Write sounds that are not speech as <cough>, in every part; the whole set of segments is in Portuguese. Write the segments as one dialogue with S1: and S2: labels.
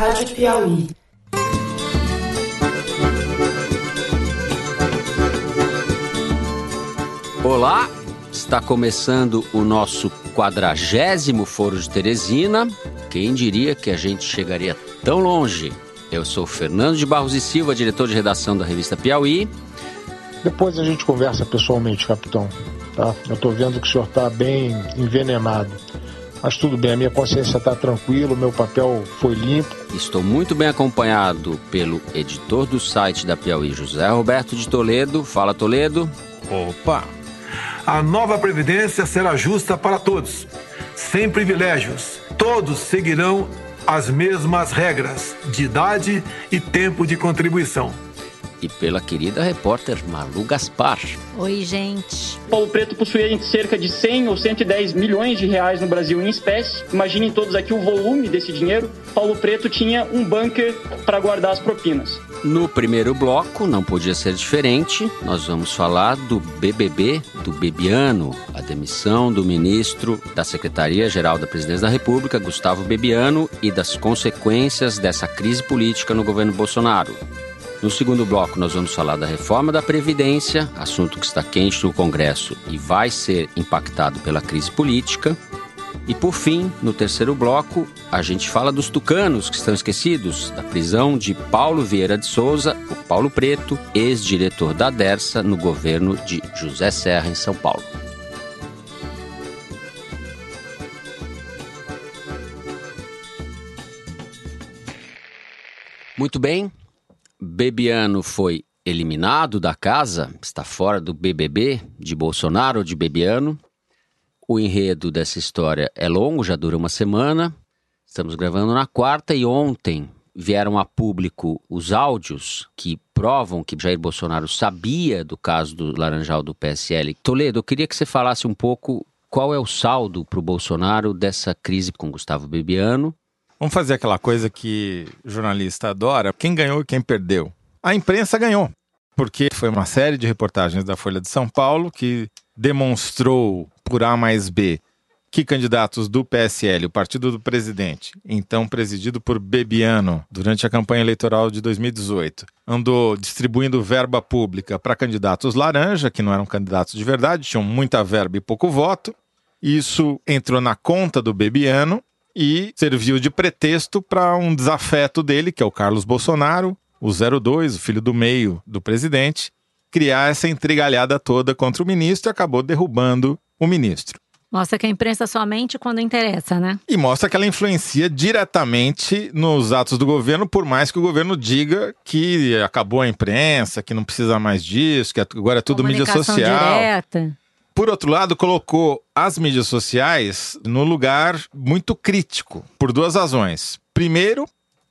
S1: Rádio Piauí.
S2: Olá, está começando o nosso quadragésimo Foro de Teresina. Quem diria que a gente chegaria tão longe? Eu sou Fernando de Barros e Silva, diretor de redação da revista Piauí.
S3: Depois a gente conversa pessoalmente, capitão. Tá? Eu estou vendo que o senhor está bem envenenado. Mas tudo bem, a minha consciência está tranquila, o meu papel foi limpo.
S2: Estou muito bem acompanhado pelo editor do site da Piauí, José Roberto de Toledo. Fala, Toledo.
S4: Opa! A nova Previdência será justa para todos, sem privilégios. Todos seguirão as mesmas regras de idade e tempo de contribuição
S2: e pela querida repórter Malu Gaspar.
S5: Oi, gente.
S6: Paulo Preto possuía cerca de 100 ou 110 milhões de reais no Brasil em espécie. Imaginem todos aqui o volume desse dinheiro. Paulo Preto tinha um bunker para guardar as propinas.
S2: No primeiro bloco, não podia ser diferente, nós vamos falar do BBB, do Bebiano, a demissão do ministro da Secretaria-Geral da Presidência da República, Gustavo Bebiano, e das consequências dessa crise política no governo Bolsonaro. No segundo bloco, nós vamos falar da reforma da Previdência, assunto que está quente no Congresso e vai ser impactado pela crise política. E por fim, no terceiro bloco, a gente fala dos tucanos que estão esquecidos, da prisão de Paulo Vieira de Souza, o Paulo Preto, ex-diretor da Dersa no governo de José Serra, em São Paulo. Muito bem, Bebiano foi eliminado da casa, está fora do BBB de Bolsonaro ou de Bebiano. O enredo dessa história é longo, já dura uma semana. Estamos gravando na quarta e ontem vieram a público os áudios que provam que Jair Bolsonaro sabia do caso do Laranjal do PSL. Toledo, eu queria que você falasse um pouco qual é o saldo para o Bolsonaro dessa crise com Gustavo Bebiano
S7: Vamos fazer aquela coisa que jornalista adora: quem ganhou e quem perdeu. A imprensa ganhou, porque foi uma série de reportagens da Folha de São Paulo que demonstrou por A mais B que candidatos do PSL, o partido do presidente, então presidido por Bebiano durante a campanha eleitoral de 2018, andou distribuindo verba pública para candidatos laranja, que não eram candidatos de verdade, tinham muita verba e pouco voto. Isso entrou na conta do Bebiano e serviu de pretexto para um desafeto dele, que é o Carlos Bolsonaro, o 02, o filho do meio do presidente, criar essa intrigalhada toda contra o ministro e acabou derrubando o ministro.
S5: Mostra que a imprensa somente quando interessa, né?
S7: E mostra que ela influencia diretamente nos atos do governo, por mais que o governo diga que acabou a imprensa, que não precisa mais disso, que agora é tudo mídia social.
S5: Direta.
S7: Por outro lado, colocou as mídias sociais no lugar muito crítico, por duas razões. Primeiro,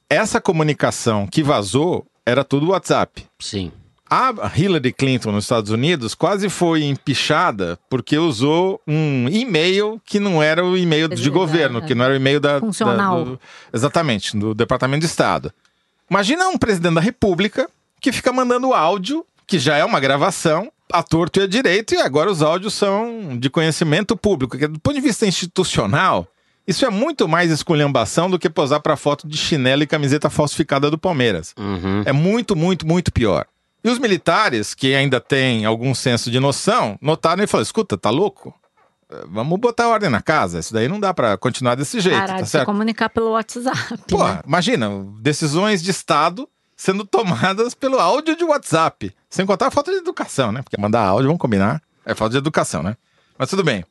S7: essa comunicação que vazou era tudo WhatsApp.
S2: Sim.
S7: A Hillary Clinton nos Estados Unidos quase foi empichada porque usou um e-mail que não era o e-mail de governo, que não era o e-mail da.
S5: Funcional.
S7: Da, do, exatamente, do Departamento de Estado. Imagina um presidente da República que fica mandando áudio, que já é uma gravação, a torto e a direito, e agora os áudios são de conhecimento público. Que, do ponto de vista institucional, isso é muito mais esculhambação do que posar para foto de chinelo e camiseta falsificada do Palmeiras.
S2: Uhum.
S7: É muito, muito, muito pior. E os militares, que ainda têm algum senso de noção, notaram e falaram: escuta, tá louco? É, vamos botar ordem na casa. Isso daí não dá para continuar desse jeito.
S5: Parar
S7: tá
S5: de
S7: certo?
S5: se comunicar pelo WhatsApp.
S7: Pô,
S5: né?
S7: imagina, decisões de Estado sendo tomadas pelo áudio de WhatsApp. Sem contar a falta de educação, né? Porque mandar áudio, vamos combinar, é falta de educação, né? Mas tudo bem.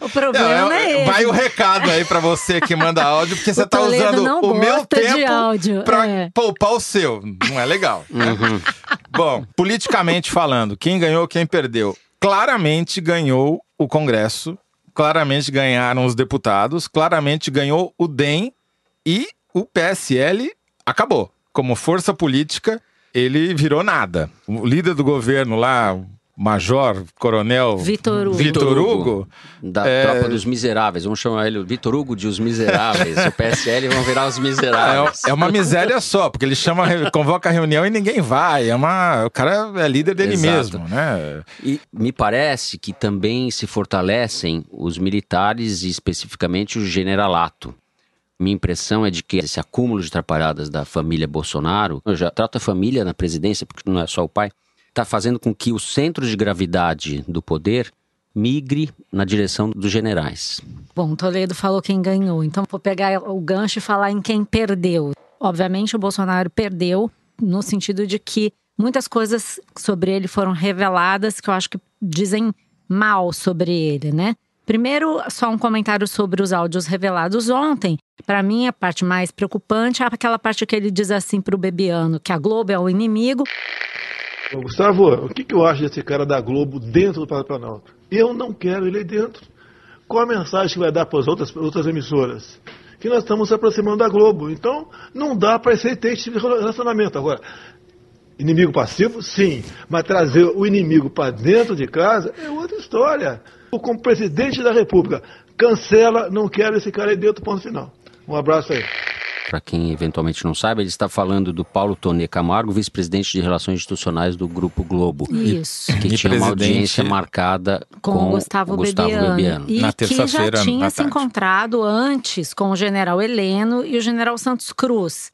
S5: O problema
S7: Não,
S5: é,
S7: é-
S5: esse.
S7: vai o recado aí pra você que manda áudio, porque <laughs> você
S5: O
S7: tá usando
S5: não
S7: o meu tempo
S5: áudio,
S7: pra
S5: é.
S7: poupar o seu. Não é legal. né? <laughs>
S2: Uhum.
S7: Bom, politicamente falando, quem ganhou, quem perdeu? Claramente ganhou o Congresso, claramente ganharam os deputados, claramente ganhou o DEM e o PSL acabou. Como força política, ele virou nada. O líder do governo lá, Major, Coronel
S5: Vitor Hugo.
S7: Vitor Hugo
S2: Da
S7: É.
S2: tropa dos miseráveis. Vamos chamar ele Vitor Hugo de os miseráveis. o PSL vão virar os miseráveis.
S7: É, é uma miséria só, porque ele chama, convoca a reunião e ninguém vai. É uma, o cara é líder dele
S2: Exato.
S7: mesmo, né?
S2: E me parece que também se fortalecem os militares e especificamente o generalato. Minha impressão é de que esse acúmulo de atrapalhadas da família Bolsonaro, eu já trato a família na presidência, porque não é só o pai, está fazendo com que o centro de gravidade do poder migre na direção dos generais.
S5: Bom, Toledo falou quem ganhou, então vou pegar o gancho e falar em quem perdeu. Obviamente, o Bolsonaro perdeu, no sentido de que muitas coisas sobre ele foram reveladas que eu acho que dizem mal sobre ele, né? Primeiro, só um comentário sobre os áudios revelados ontem. Para mim, a parte mais preocupante é aquela parte que ele diz assim para o Bebiano, que a Globo é o inimigo.
S1: Gustavo, o que, que eu acho desse cara da Globo dentro do Planalto? Eu não quero ele dentro. Qual a mensagem que vai dar para as outras, outras emissoras? Que nós estamos se aproximando da Globo. Então, não dá para esse ter esse relacionamento. Agora, inimigo passivo, sim. Mas trazer o inimigo para dentro de casa é outra história. Como presidente da República, cancela, não quero esse cara aí dentro, ponto final. Um abraço aí.
S2: Para quem eventualmente não sabe, ele está falando do Paulo Tonê Camargo, vice-presidente de Relações Institucionais do Grupo Globo.
S5: Isso.
S2: Que
S7: E
S2: tinha uma audiência marcada
S5: Com,
S2: com,
S5: o Gustavo,
S2: Gustavo
S5: Bebiano.
S2: Bebiano.
S5: E
S7: Na
S5: que já
S7: terça-feira,
S5: tinha se
S7: tarde.
S5: encontrado antes com o general Heleno e o general Santos Cruz.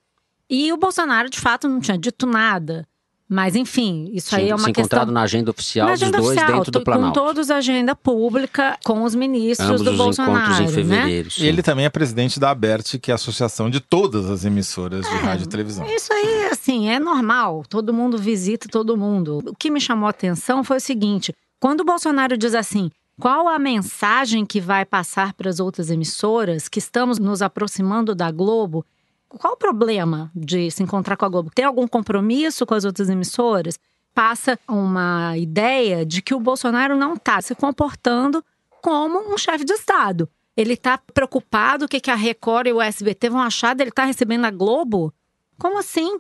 S5: E o Bolsonaro, de fato, não tinha dito nada. Mas, enfim, isso aí
S2: Tinha
S5: é
S2: se
S5: uma
S2: encontrado
S5: questão.
S2: na agenda oficial
S5: Na
S2: dos
S5: agenda
S2: dois
S5: oficial,
S2: dentro do
S5: com
S2: Planalto.
S5: todos a agenda pública, com os ministros
S2: Ambos
S5: do
S2: os
S5: Bolsonaro.
S2: encontros em
S5: né?
S2: fevereiro. sim.
S7: E ele também é presidente da ABERT, que é a associação de todas as emissoras de rádio e televisão.
S5: Isso aí, assim, é normal. Todo mundo visita todo mundo. O que me chamou a atenção foi o seguinte: quando o Bolsonaro diz assim. Qual a mensagem que vai passar para as outras emissoras que estamos nos aproximando da Globo? Qual o problema de se encontrar com a Globo? Tem algum compromisso com as outras emissoras? Passa uma ideia de que o Bolsonaro não está se comportando como um chefe de Estado. Ele está preocupado o que, que a Record e o SBT vão achar dele estar recebendo a Globo? Como assim?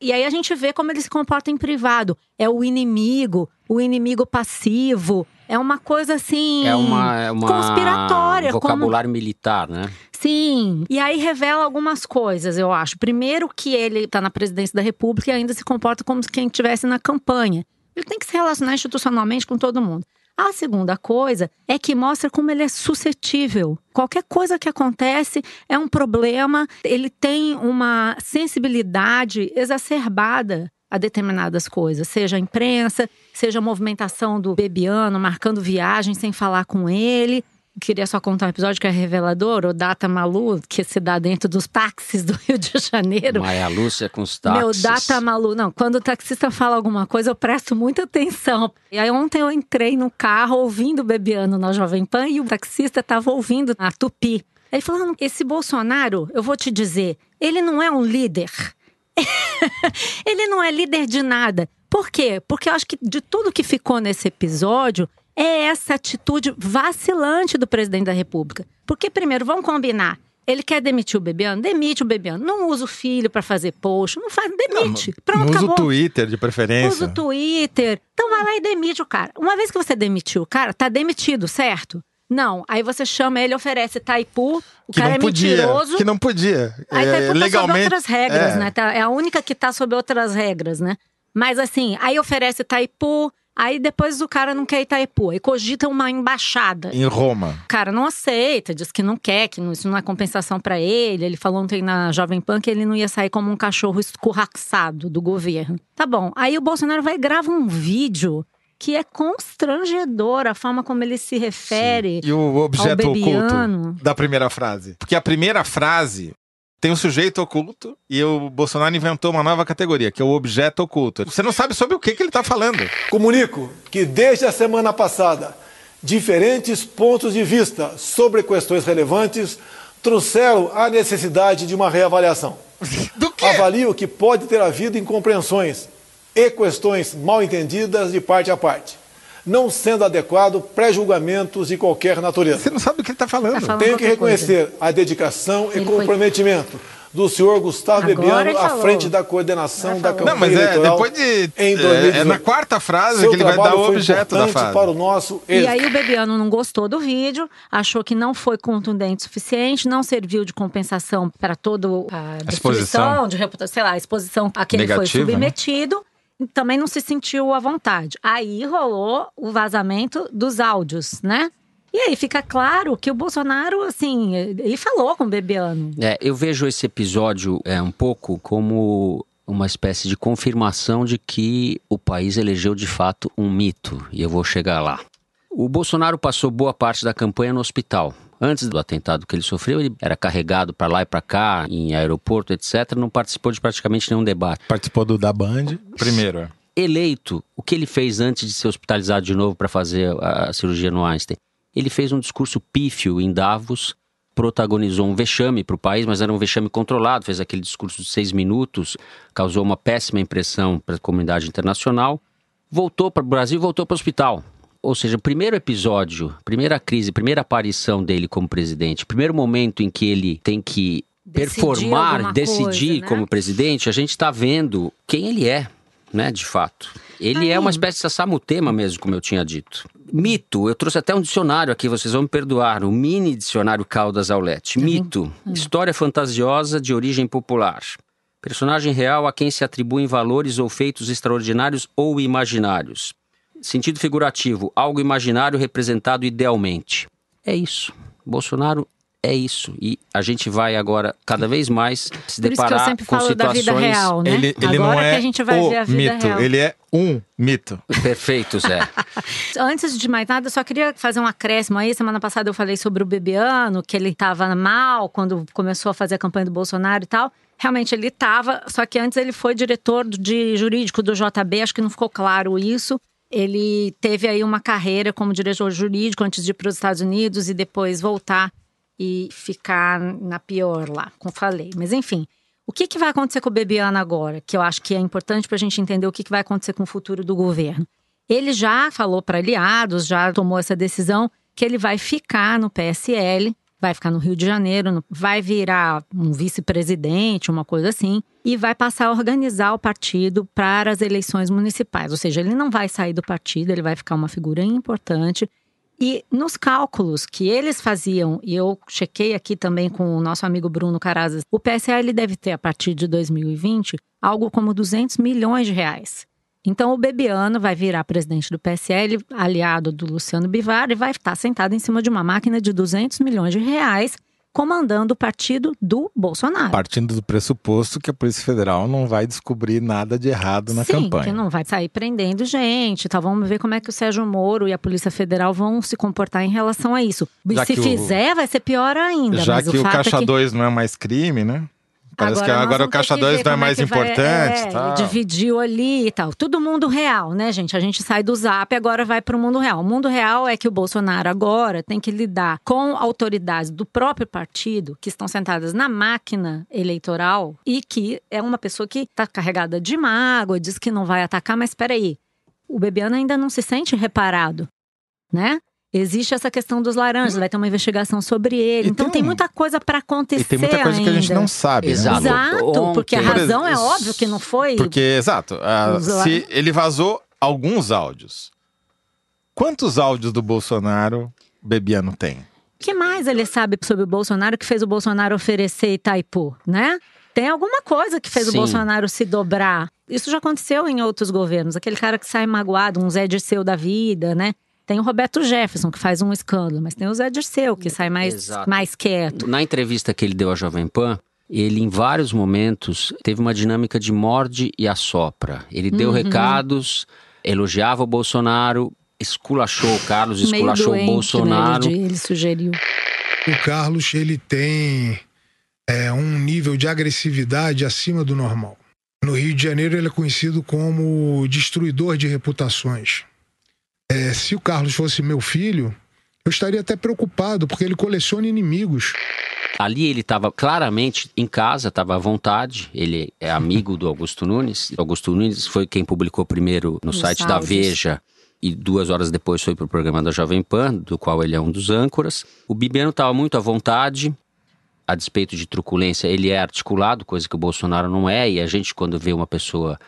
S5: E aí a gente vê como ele se comporta em privado. É o inimigo, o inimigo passivo. É uma coisa assim.
S2: É uma, é uma
S5: conspiratória. como-
S2: vocabulário militar, né?
S5: Sim. E aí revela algumas coisas, eu acho. Primeiro, que ele está na presidência da República e ainda se comporta como se quem estivesse na campanha. Ele tem que se relacionar institucionalmente com todo mundo. A segunda coisa é que mostra como ele é suscetível. Qualquer coisa que acontece é um problema, ele tem uma sensibilidade exacerbada a determinadas coisas, seja a imprensa, seja a movimentação do Bebiano marcando viagem sem falar com ele. Queria só contar um episódio que é revelador, o Data Malu, que se dá dentro dos táxis do <laughs> Rio de Janeiro.
S2: Maia Lúcia com os
S5: Meu
S2: táxis.
S5: data malu. Não, quando o taxista fala alguma coisa, eu presto muita atenção. E aí ontem eu entrei no carro ouvindo o Bebiano na Jovem Pan e o taxista estava ouvindo na Tupi. Ele falando: esse Bolsonaro, eu vou te dizer, ele não é um líder. <laughs> ele não é líder de nada. Por quê? Porque eu acho que de tudo que ficou nesse episódio é essa atitude vacilante do presidente da República. Porque, primeiro, vamos combinar. Ele quer demitir o Bebiano? Demite o Bebiano. Não usa o filho para fazer post. Não faz, demite. Pronto,
S7: Não usa
S5: acabou.
S7: o Twitter de
S5: Usa
S7: preferência.
S5: o Twitter. Então vai lá e demite o cara. Uma vez que você demitiu o cara, tá demitido, certo? Não. Aí você chama ele, oferece Taipu. O
S7: que
S5: cara
S7: não
S5: é
S7: podia.
S5: mentiroso.
S7: Que não podia.
S5: Aí
S7: É,
S5: Taipu tá sob outras regras,
S7: é.
S5: né? Tá- É a única que tá sob outras regras, né? Mas assim, aí oferece Taipu, aí depois o cara não quer Itaipu. Aí cogita uma embaixada.
S7: Em Roma.
S5: O cara não aceita, diz que não quer, que isso não é compensação pra ele. Ele falou ontem na Jovem Pan que ele não ia sair como um cachorro escorraçado do governo. Tá bom. Aí o Bolsonaro vai e grava um vídeo que é constrangedor a forma como ele se refere.
S7: E o objeto oculto da primeira frase. Porque a primeira frase tem um sujeito oculto e o Bolsonaro inventou uma nova categoria, que é o objeto oculto. Você não sabe sobre o que, que ele está falando.
S1: Comunico que desde a semana passada, diferentes pontos de vista sobre questões relevantes trouxeram a necessidade de uma reavaliação. <laughs>
S7: Do quê?
S1: Avalio que pode ter havido incompreensões e questões mal entendidas de parte a parte, não sendo adequado pré-julgamentos de qualquer natureza.
S7: Você não sabe do que ele está falando.
S5: Tá falando
S1: Tenho que
S5: qualquer coisa.
S1: reconhecer a dedicação e
S5: Ele foi-
S1: comprometimento do senhor Gustavo
S5: Agora
S1: Bebiano à frente da coordenação da
S5: falou.
S7: Não,
S1: campanha
S7: mas é
S1: eleitoral
S7: depois de.
S1: em
S7: é,
S1: 2018.
S7: é na quarta frase
S1: Seu
S7: que ele vai dar o
S1: foi
S7: objeto da frase.
S1: para o nosso
S5: E aí o Bebiano não gostou do vídeo, achou que não foi contundente o suficiente, não serviu de compensação para toda a
S7: exposição.
S5: de reputação, sei lá, a exposição a que ele foi
S7: Negativa, né?
S5: Também não se sentiu à vontade. Aí rolou o vazamento dos áudios, né? E aí fica claro que o Bolsonaro, assim, ele falou com o Bebiano.
S2: É, eu vejo esse episódio é, um pouco como uma espécie de confirmação de que o país elegeu de fato um mito, e eu vou chegar lá. O Bolsonaro passou boa parte da campanha no hospital. Antes do atentado que ele sofreu, ele era carregado para lá e para cá, em aeroporto, etc. Não participou de praticamente nenhum debate.
S7: Participou do da Band, primeiro. é.
S2: Eleito, o que ele fez antes de ser hospitalizado de novo para fazer a cirurgia no Einstein? Ele fez um discurso pífio em Davos, protagonizou um vexame para o país, mas era um vexame controlado, fez aquele discurso de seis minutos, causou uma péssima impressão para a comunidade internacional, voltou para o Brasil e voltou para o hospital. Ou seja, o primeiro episódio, primeira crise, primeira aparição dele como presidente, primeiro momento em que ele tem que
S5: Decidir
S2: performar, decidir
S5: coisa, né?
S2: como presidente, a gente está vendo quem ele é, né, de fato. Ele
S5: Aí.
S2: é uma espécie de sassamutema mesmo, como eu tinha dito. Mito, eu trouxe até um dicionário aqui, vocês vão me perdoar, um mini dicionário Caldas Aulete. Mito, história fantasiosa de origem popular. Personagem real a quem se atribuem valores ou feitos extraordinários ou imaginários. Sentido figurativo, algo imaginário representado idealmente. É isso. Bolsonaro é isso. E a gente vai agora cada vez mais se
S5: Por isso que eu
S2: deparar
S5: sempre
S2: com
S5: falo da
S2: situações
S5: vida real, né?
S7: Ele, ele
S5: Agora
S7: não é
S5: que a gente vai
S7: o
S5: ver a vida
S7: mito,
S5: real.
S7: ele é um mito.
S2: perfeitos, <laughs> é.
S5: Antes de mais nada, eu só queria fazer um acréscimo aí. Semana passada eu falei sobre o Bebiano, que ele estava mal quando começou a fazer a campanha do Bolsonaro e tal. Realmente ele estava, só que antes ele foi diretor de jurídico do JB, acho que não ficou claro isso. Ele teve aí uma carreira como diretor jurídico antes de ir para os Estados Unidos e depois voltar e ficar na pior lá, como falei. Mas enfim, o que, que vai acontecer com o Bebiano agora? Que eu acho que é importante para a gente entender o que, que vai acontecer com o futuro do governo. Ele já falou para aliados, já tomou essa decisão que ele vai ficar no PSL, vai ficar no Rio de Janeiro, vai virar um vice-presidente, uma coisa assim, e vai passar a organizar o partido para as eleições municipais. Ou seja, ele não vai sair do partido, ele vai ficar uma figura importante. E nos cálculos que eles faziam, e eu chequei aqui também com o nosso amigo Bruno Carazas, o PSL deve ter, a partir de 2020, algo como 200 milhões de reais. Então, o Bebiano vai virar presidente do PSL, aliado do Luciano Bivar, e vai estar sentado em cima de uma máquina de 200 milhões de reais, comandando o partido do Bolsonaro.
S7: Partindo do pressuposto que a Polícia Federal não vai descobrir nada de errado na
S5: Sim,
S7: campanha.
S5: que não vai sair prendendo gente, tal. Vamos ver como é que o Sérgio Moro e a Polícia Federal vão se comportar em relação a isso. E
S7: Já
S5: se
S7: que o-
S5: fizer, vai ser pior ainda.
S7: Já
S5: mas
S7: que o,
S5: fato
S7: Caixa
S5: é que...
S7: 2 não é mais crime, né? Parece que
S5: nós
S7: agora o Caixa
S5: que
S7: 2
S5: ver
S7: não é mais
S5: que vai-
S7: importante.
S5: É,
S7: tal.
S5: ele dividiu ali e tal. Tudo mundo real, né, gente? A gente sai do zap e agora vai para o mundo real. O mundo real é que o Bolsonaro agora tem que lidar com autoridades do próprio partido que estão sentadas na máquina eleitoral e que é uma pessoa que está carregada de mágoa, diz que não vai atacar, mas espera aí. O Bebiano ainda não se sente reparado, né? Existe essa questão dos laranjas, vai ter uma investigação sobre ele.
S7: E
S5: então
S7: tem
S5: tem muita coisa para acontecer
S7: E tem muita coisa que a gente
S5: ainda.
S7: não sabe. né?
S2: Exato.
S5: Exato,
S2: Ontem-
S5: porque a
S2: Por
S5: razão é óbvio que não foi.
S7: Porque, exato,
S5: lá-
S7: se ele vazou alguns áudios. Quantos áudios do Bolsonaro Bebiano tem?
S5: O que mais ele sabe sobre o Bolsonaro que fez o Bolsonaro oferecer Itaipu, né? Tem alguma coisa que fez
S2: Sim.
S5: o Bolsonaro se dobrar. Isso já aconteceu em outros governos. Aquele cara que sai magoado, um Zé Dirceu da vida, né? Tem o Roberto Jefferson, que faz um escândalo, mas tem o Zé Dirceu, que sai mais,
S2: Exato.
S5: mais quieto.
S2: Na entrevista que ele deu à Jovem Pan, ele em vários momentos teve uma dinâmica de morde e assopra. Ele deu
S5: Uhum.
S2: recados, elogiava o Bolsonaro, esculachou o Carlos, <laughs> esculachou
S5: doente,
S2: o Bolsonaro.
S5: Né? Ele, ele sugeriu.
S8: O Carlos ele tem é, um nível de agressividade acima do normal. No Rio de Janeiro ele é conhecido como destruidor de reputações. É, se o Carlos fosse meu filho, eu estaria até preocupado porque ele coleciona inimigos.
S2: Ali ele estava claramente em casa, estava à vontade. Ele é amigo do Augusto Nunes. Augusto Nunes foi quem publicou primeiro no site da. Veja e duas horas depois foi para o programa da Jovem Pan, do qual ele é um dos âncoras. O Bibiano estava muito à vontade, a despeito de truculência, ele é articulado, coisa que o Bolsonaro não é, e a gente, quando vê uma pessoa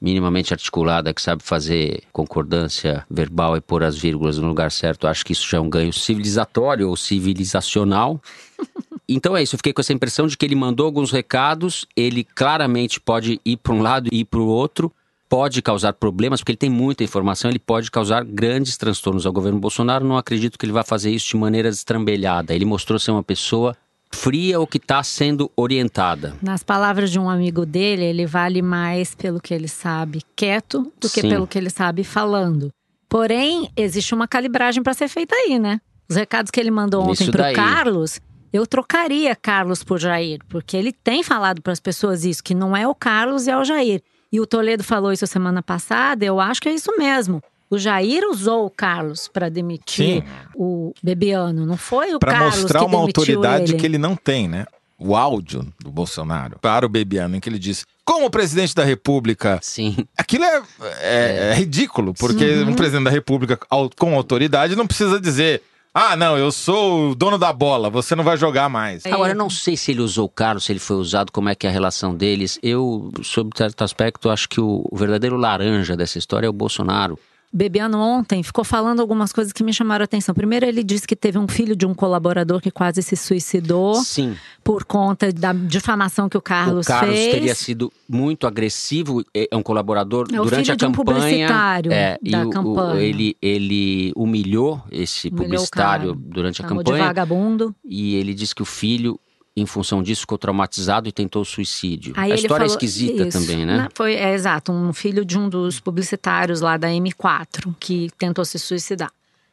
S2: minimamente articulada, que sabe fazer concordância verbal e pôr as vírgulas no lugar certo, acho que isso já é um ganho civilizatório ou civilizacional. <laughs> Então é isso, eu fiquei com essa impressão de que ele mandou alguns recados, ele claramente pode ir para um lado e ir para o outro, pode causar problemas, porque ele tem muita informação, ele pode causar grandes transtornos ao governo Bolsonaro. Não acredito que ele vá fazer isso de maneira destrambelhada. Ele mostrou ser uma pessoa fria ou que está sendo orientada.
S5: Nas palavras de um amigo dele, ele vale mais pelo que ele sabe quieto do que
S2: Sim.
S5: pelo que ele sabe falando. Porém, existe uma calibragem para ser feita aí, né? Os recados que ele mandou ontem para o Carlos, eu trocaria Carlos por Jair, porque ele tem falado para as pessoas isso, que não é o Carlos e é o Jair. E o Toledo falou isso semana passada, eu acho que é isso mesmo. O Jair usou o Carlos para demitir
S7: Sim.
S5: o Bebiano, não foi o
S7: Para
S5: Carlos
S7: mostrar
S5: que
S7: uma
S5: demitiu
S7: autoridade
S5: ele.
S7: que ele não tem, né? O áudio do Bolsonaro para o Bebiano, em que ele disse: como presidente da República.
S2: Sim.
S7: Aquilo é, é- é ridículo, porque
S5: Uhum.
S7: um presidente da República com autoridade não precisa dizer. Ah, não, eu sou o dono da bola, você não vai jogar mais.
S2: Agora, eu não sei se ele usou o Carlos, se ele foi usado, como é que é a relação deles. Eu, sob certo aspecto, acho que o, o verdadeiro laranja dessa história é o Bolsonaro.
S5: Bebiano ontem ficou falando algumas coisas que me chamaram a atenção. Primeiro, ele disse que teve um filho de um colaborador que quase se suicidou
S2: Sim.
S5: por conta da difamação que o Carlos,
S2: o Carlos
S5: fez.
S2: teria sido muito agressivo, é é um colaborador
S5: É o
S2: durante
S5: filho
S2: a
S5: de um
S2: campanha.
S5: publicitário
S2: é,
S5: da
S2: o- o-
S5: campanha.
S2: ele, ele humilhou esse
S5: Humilhou o
S2: publicitário durante a
S5: Chamou de
S2: campanha.
S5: vagabundo.
S2: E ele disse que o filho, em função disso, ficou traumatizado e tentou suicídio.
S5: Aí
S2: a
S5: ele
S2: história é
S5: falou-
S2: esquisita
S5: isso.
S2: também, né?
S5: Foi, é, exato, um filho de um dos publicitários lá da M4 que tentou se suicidar.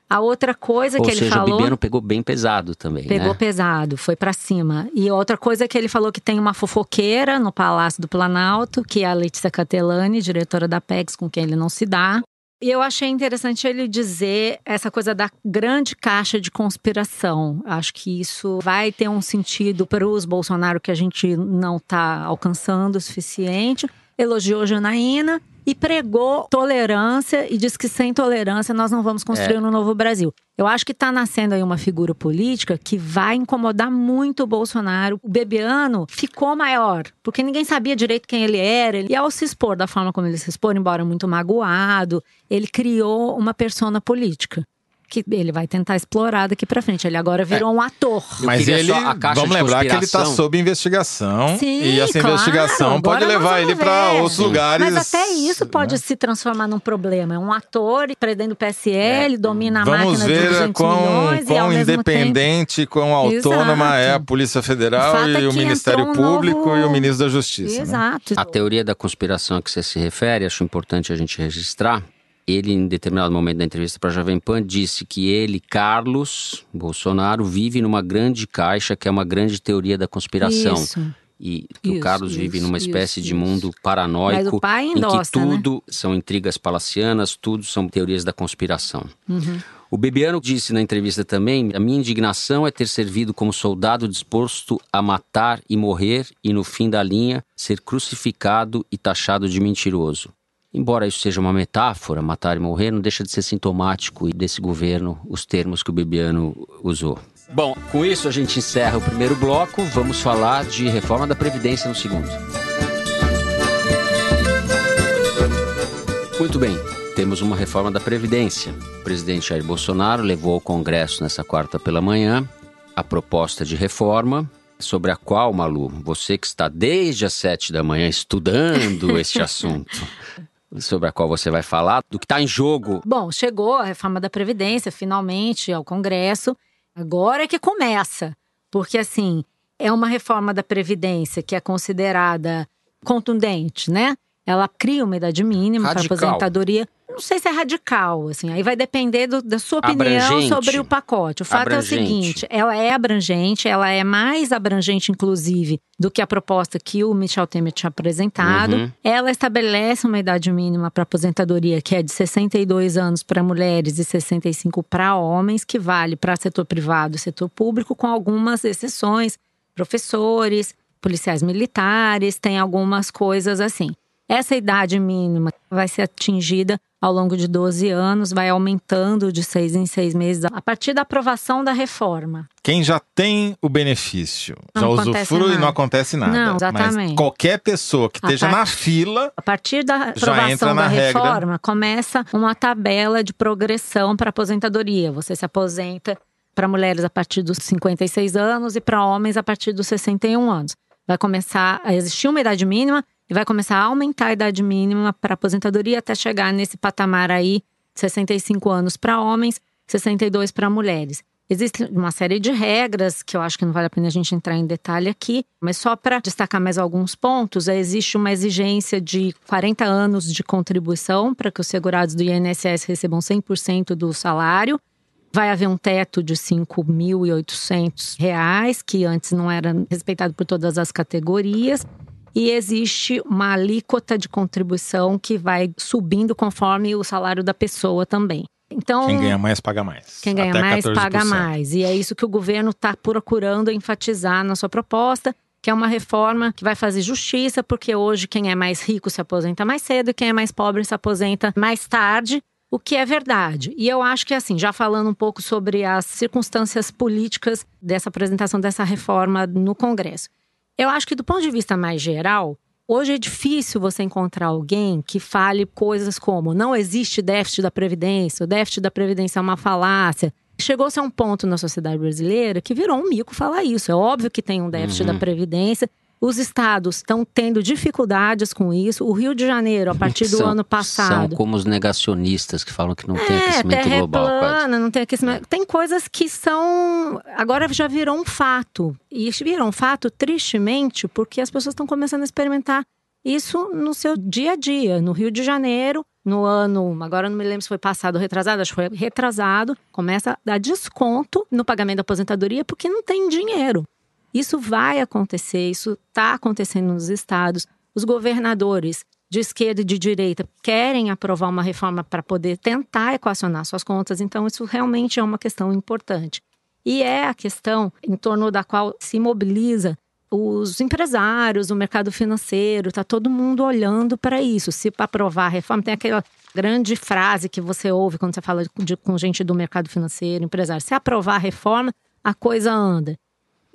S5: A outra coisa
S2: Ou
S5: que ele
S2: seja,
S5: falou.
S2: o Bibiano pegou bem pesado também,
S5: Pegou
S2: né?
S5: pesado, foi pra cima. E outra coisa é que ele falou que tem uma fofoqueira no Palácio do Planalto, que é a Letícia Catelani, diretora da PEX, com quem ele não se dá. E eu achei interessante ele dizer essa coisa da grande caixa de conspiração. Acho que isso vai ter um sentido para os Bolsonaro que a gente não está alcançando o suficiente. Elogiou Janaína e pregou tolerância e disse que sem tolerância nós não vamos construir um novo Brasil. Eu acho que está nascendo aí uma figura política que vai incomodar muito o Bolsonaro. O Bebiano ficou maior, porque ninguém sabia direito quem ele era. E ao se expor da forma como ele se expor, embora muito magoado, ele criou uma persona política. Que ele vai tentar explorar daqui pra frente. Ele agora virou um ator.
S7: Mas ele,
S2: só a caixa
S7: vamos
S2: de
S7: lembrar que ele está
S2: conspiração.
S7: sob investigação.
S5: Sim,
S7: e essa
S5: claro,
S7: investigação pode levar ele para outros
S2: Sim.
S7: lugares.
S5: Mas até isso pode
S7: né?
S5: se transformar num problema. É um ator prendendo o PSL, domina a
S7: Vamos
S5: máquina de
S7: ver
S5: 200
S7: quão,
S5: milhões e ao
S7: quão
S5: mesmo tempo...
S7: independente, quão autônoma é a
S5: Exato.
S7: Polícia
S5: O
S7: Federal
S5: fato é
S7: e o Ministério
S5: um
S7: Público
S5: novo-
S7: e o Ministro da Justiça. né?
S5: Exato.
S2: A teoria da conspiração a que você se refere, acho importante a gente registrar. Ele, em determinado momento da entrevista para a Jovem Pan, disse que ele, Carlos Bolsonaro, vive numa grande caixa, que é uma grande teoria da conspiração.
S5: Isso.
S2: E que o
S5: Isso,
S2: Carlos vive
S5: isso,
S2: numa espécie
S5: isso,
S2: de
S5: isso.
S2: mundo paranoico,
S5: o pai
S2: em que
S5: endossa, né?
S2: tudo são intrigas palacianas, tudo são teorias da conspiração.
S5: Uhum.
S2: O Bebiano disse na entrevista também: a minha indignação é ter servido como soldado disposto a matar e morrer e, no fim da linha, ser crucificado e taxado de mentiroso. Embora isso seja uma metáfora, matar e morrer, não deixa de ser sintomático desse governo, os termos que o Bebiano usou. Bom, com isso a gente encerra o primeiro bloco. Vamos falar de reforma da Previdência no segundo. Muito bem, temos uma reforma da Previdência. O presidente Jair Bolsonaro levou ao Congresso nessa quarta pela manhã a proposta de reforma, sobre a qual, Malu, você que está desde as sete da manhã estudando <laughs> este assunto, sobre a qual você vai falar, do que está em jogo.
S5: Bom, chegou a reforma da Previdência, finalmente, ao Congresso. Agora é que começa. Porque, assim, é uma reforma da Previdência que é considerada contundente, né? Ela cria uma idade mínima para aposentadoria. Não sei se é radical, assim. Aí vai depender do- da sua opinião
S2: Abrangente.
S5: sobre o pacote. O fato é o
S2: Abrangente.
S5: seguinte: ela é abrangente, ela é mais abrangente, inclusive, do que a proposta que o Michel Temer tinha apresentado.
S2: Uhum.
S5: Ela estabelece uma idade mínima para aposentadoria que é de 62 anos para mulheres e 65 para homens, que vale para setor privado e setor público, com algumas exceções. Professores, policiais militares, tem algumas coisas assim. Essa idade mínima vai ser atingida ao longo de 12 anos, vai aumentando de seis em seis meses a partir da aprovação da reforma.
S7: Quem já tem o benefício,
S5: Não
S7: já usufrui e não acontece nada.
S5: Não,
S7: Mas
S5: exatamente.
S7: qualquer pessoa que
S5: A
S7: esteja na fila,
S5: A partir da aprovação da
S7: regra.
S5: reforma, começa uma tabela de progressão para aposentadoria. Você se aposenta para mulheres a partir dos 56 anos e para homens a partir dos 61 anos. Vai começar a existir uma idade mínima vai começar a aumentar a idade mínima para aposentadoria até chegar nesse patamar aí, 65 anos para homens, 62 para mulheres. Existe uma série de regras que eu acho que não vale a pena a gente entrar em detalhe aqui, mas só para destacar mais alguns pontos, existe uma exigência de 40 anos de contribuição para que os segurados do INSS recebam 100% do salário. Vai haver um teto de R$ 5.800, que antes não era respeitado por todas as categorias. E existe uma alíquota de contribuição que vai subindo conforme o salário da pessoa também. Então,
S7: quem ganha mais paga mais.
S5: Quem ganha
S7: Até
S5: mais
S7: 14%.
S5: paga mais. E é isso que o governo está procurando enfatizar na sua proposta, que é uma reforma que vai fazer justiça, porque hoje quem é mais rico se aposenta mais cedo e quem é mais pobre se aposenta mais tarde. O que é verdade. E eu acho que, assim, já falando um pouco sobre as circunstâncias políticas dessa apresentação dessa reforma no Congresso. Eu acho que, do ponto de vista mais geral, Hoje é difícil você encontrar alguém que fale coisas como não existe déficit da Previdência, o déficit da Previdência é uma falácia. Chegou-se a um ponto na sociedade brasileira que virou um mico falar isso. É óbvio que tem um déficit
S2: Uhum.
S5: da Previdência. Os estados estão tendo dificuldades com isso. O Rio de Janeiro, a partir do
S2: São-
S5: ano passado.
S2: São como os negacionistas que falam que não tem
S5: É,
S2: aquecimento
S5: terra é
S2: global. quase.
S5: plana, não tem aquecimento. Tem coisas que são. Agora já virou um fato. E virou um fato, tristemente, porque as pessoas estão começando a experimentar isso no seu dia a dia. No Rio de Janeiro, no ano. Agora não me lembro se foi passado ou retrasado, acho que foi retrasado. Começa a dar desconto no pagamento da aposentadoria porque não tem dinheiro. Isso vai acontecer, isso está acontecendo nos estados. Os governadores de esquerda e de direita querem aprovar uma reforma para poder tentar equacionar suas contas, então isso realmente é uma questão importante. E é a questão em torno da qual se mobiliza os empresários, o mercado financeiro, está todo mundo olhando para isso. Se para aprovar a reforma, tem aquela grande frase que você ouve quando você fala de, com gente do mercado financeiro, empresário: se aprovar a reforma, a coisa anda.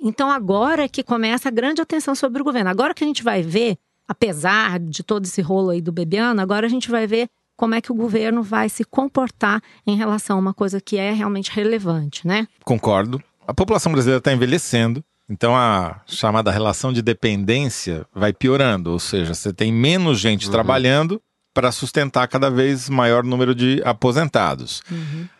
S5: Então agora é que começa a grande atenção sobre o governo. Agora que a gente vai ver, apesar de todo esse rolo aí do Bebiano, agora a gente vai ver como é que o governo vai se comportar em relação a uma coisa que é realmente relevante, né?
S7: Concordo. A população brasileira está envelhecendo, então a chamada relação de dependência vai piorando, ou seja, você tem menos gente trabalhando para sustentar cada vez maior número de aposentados.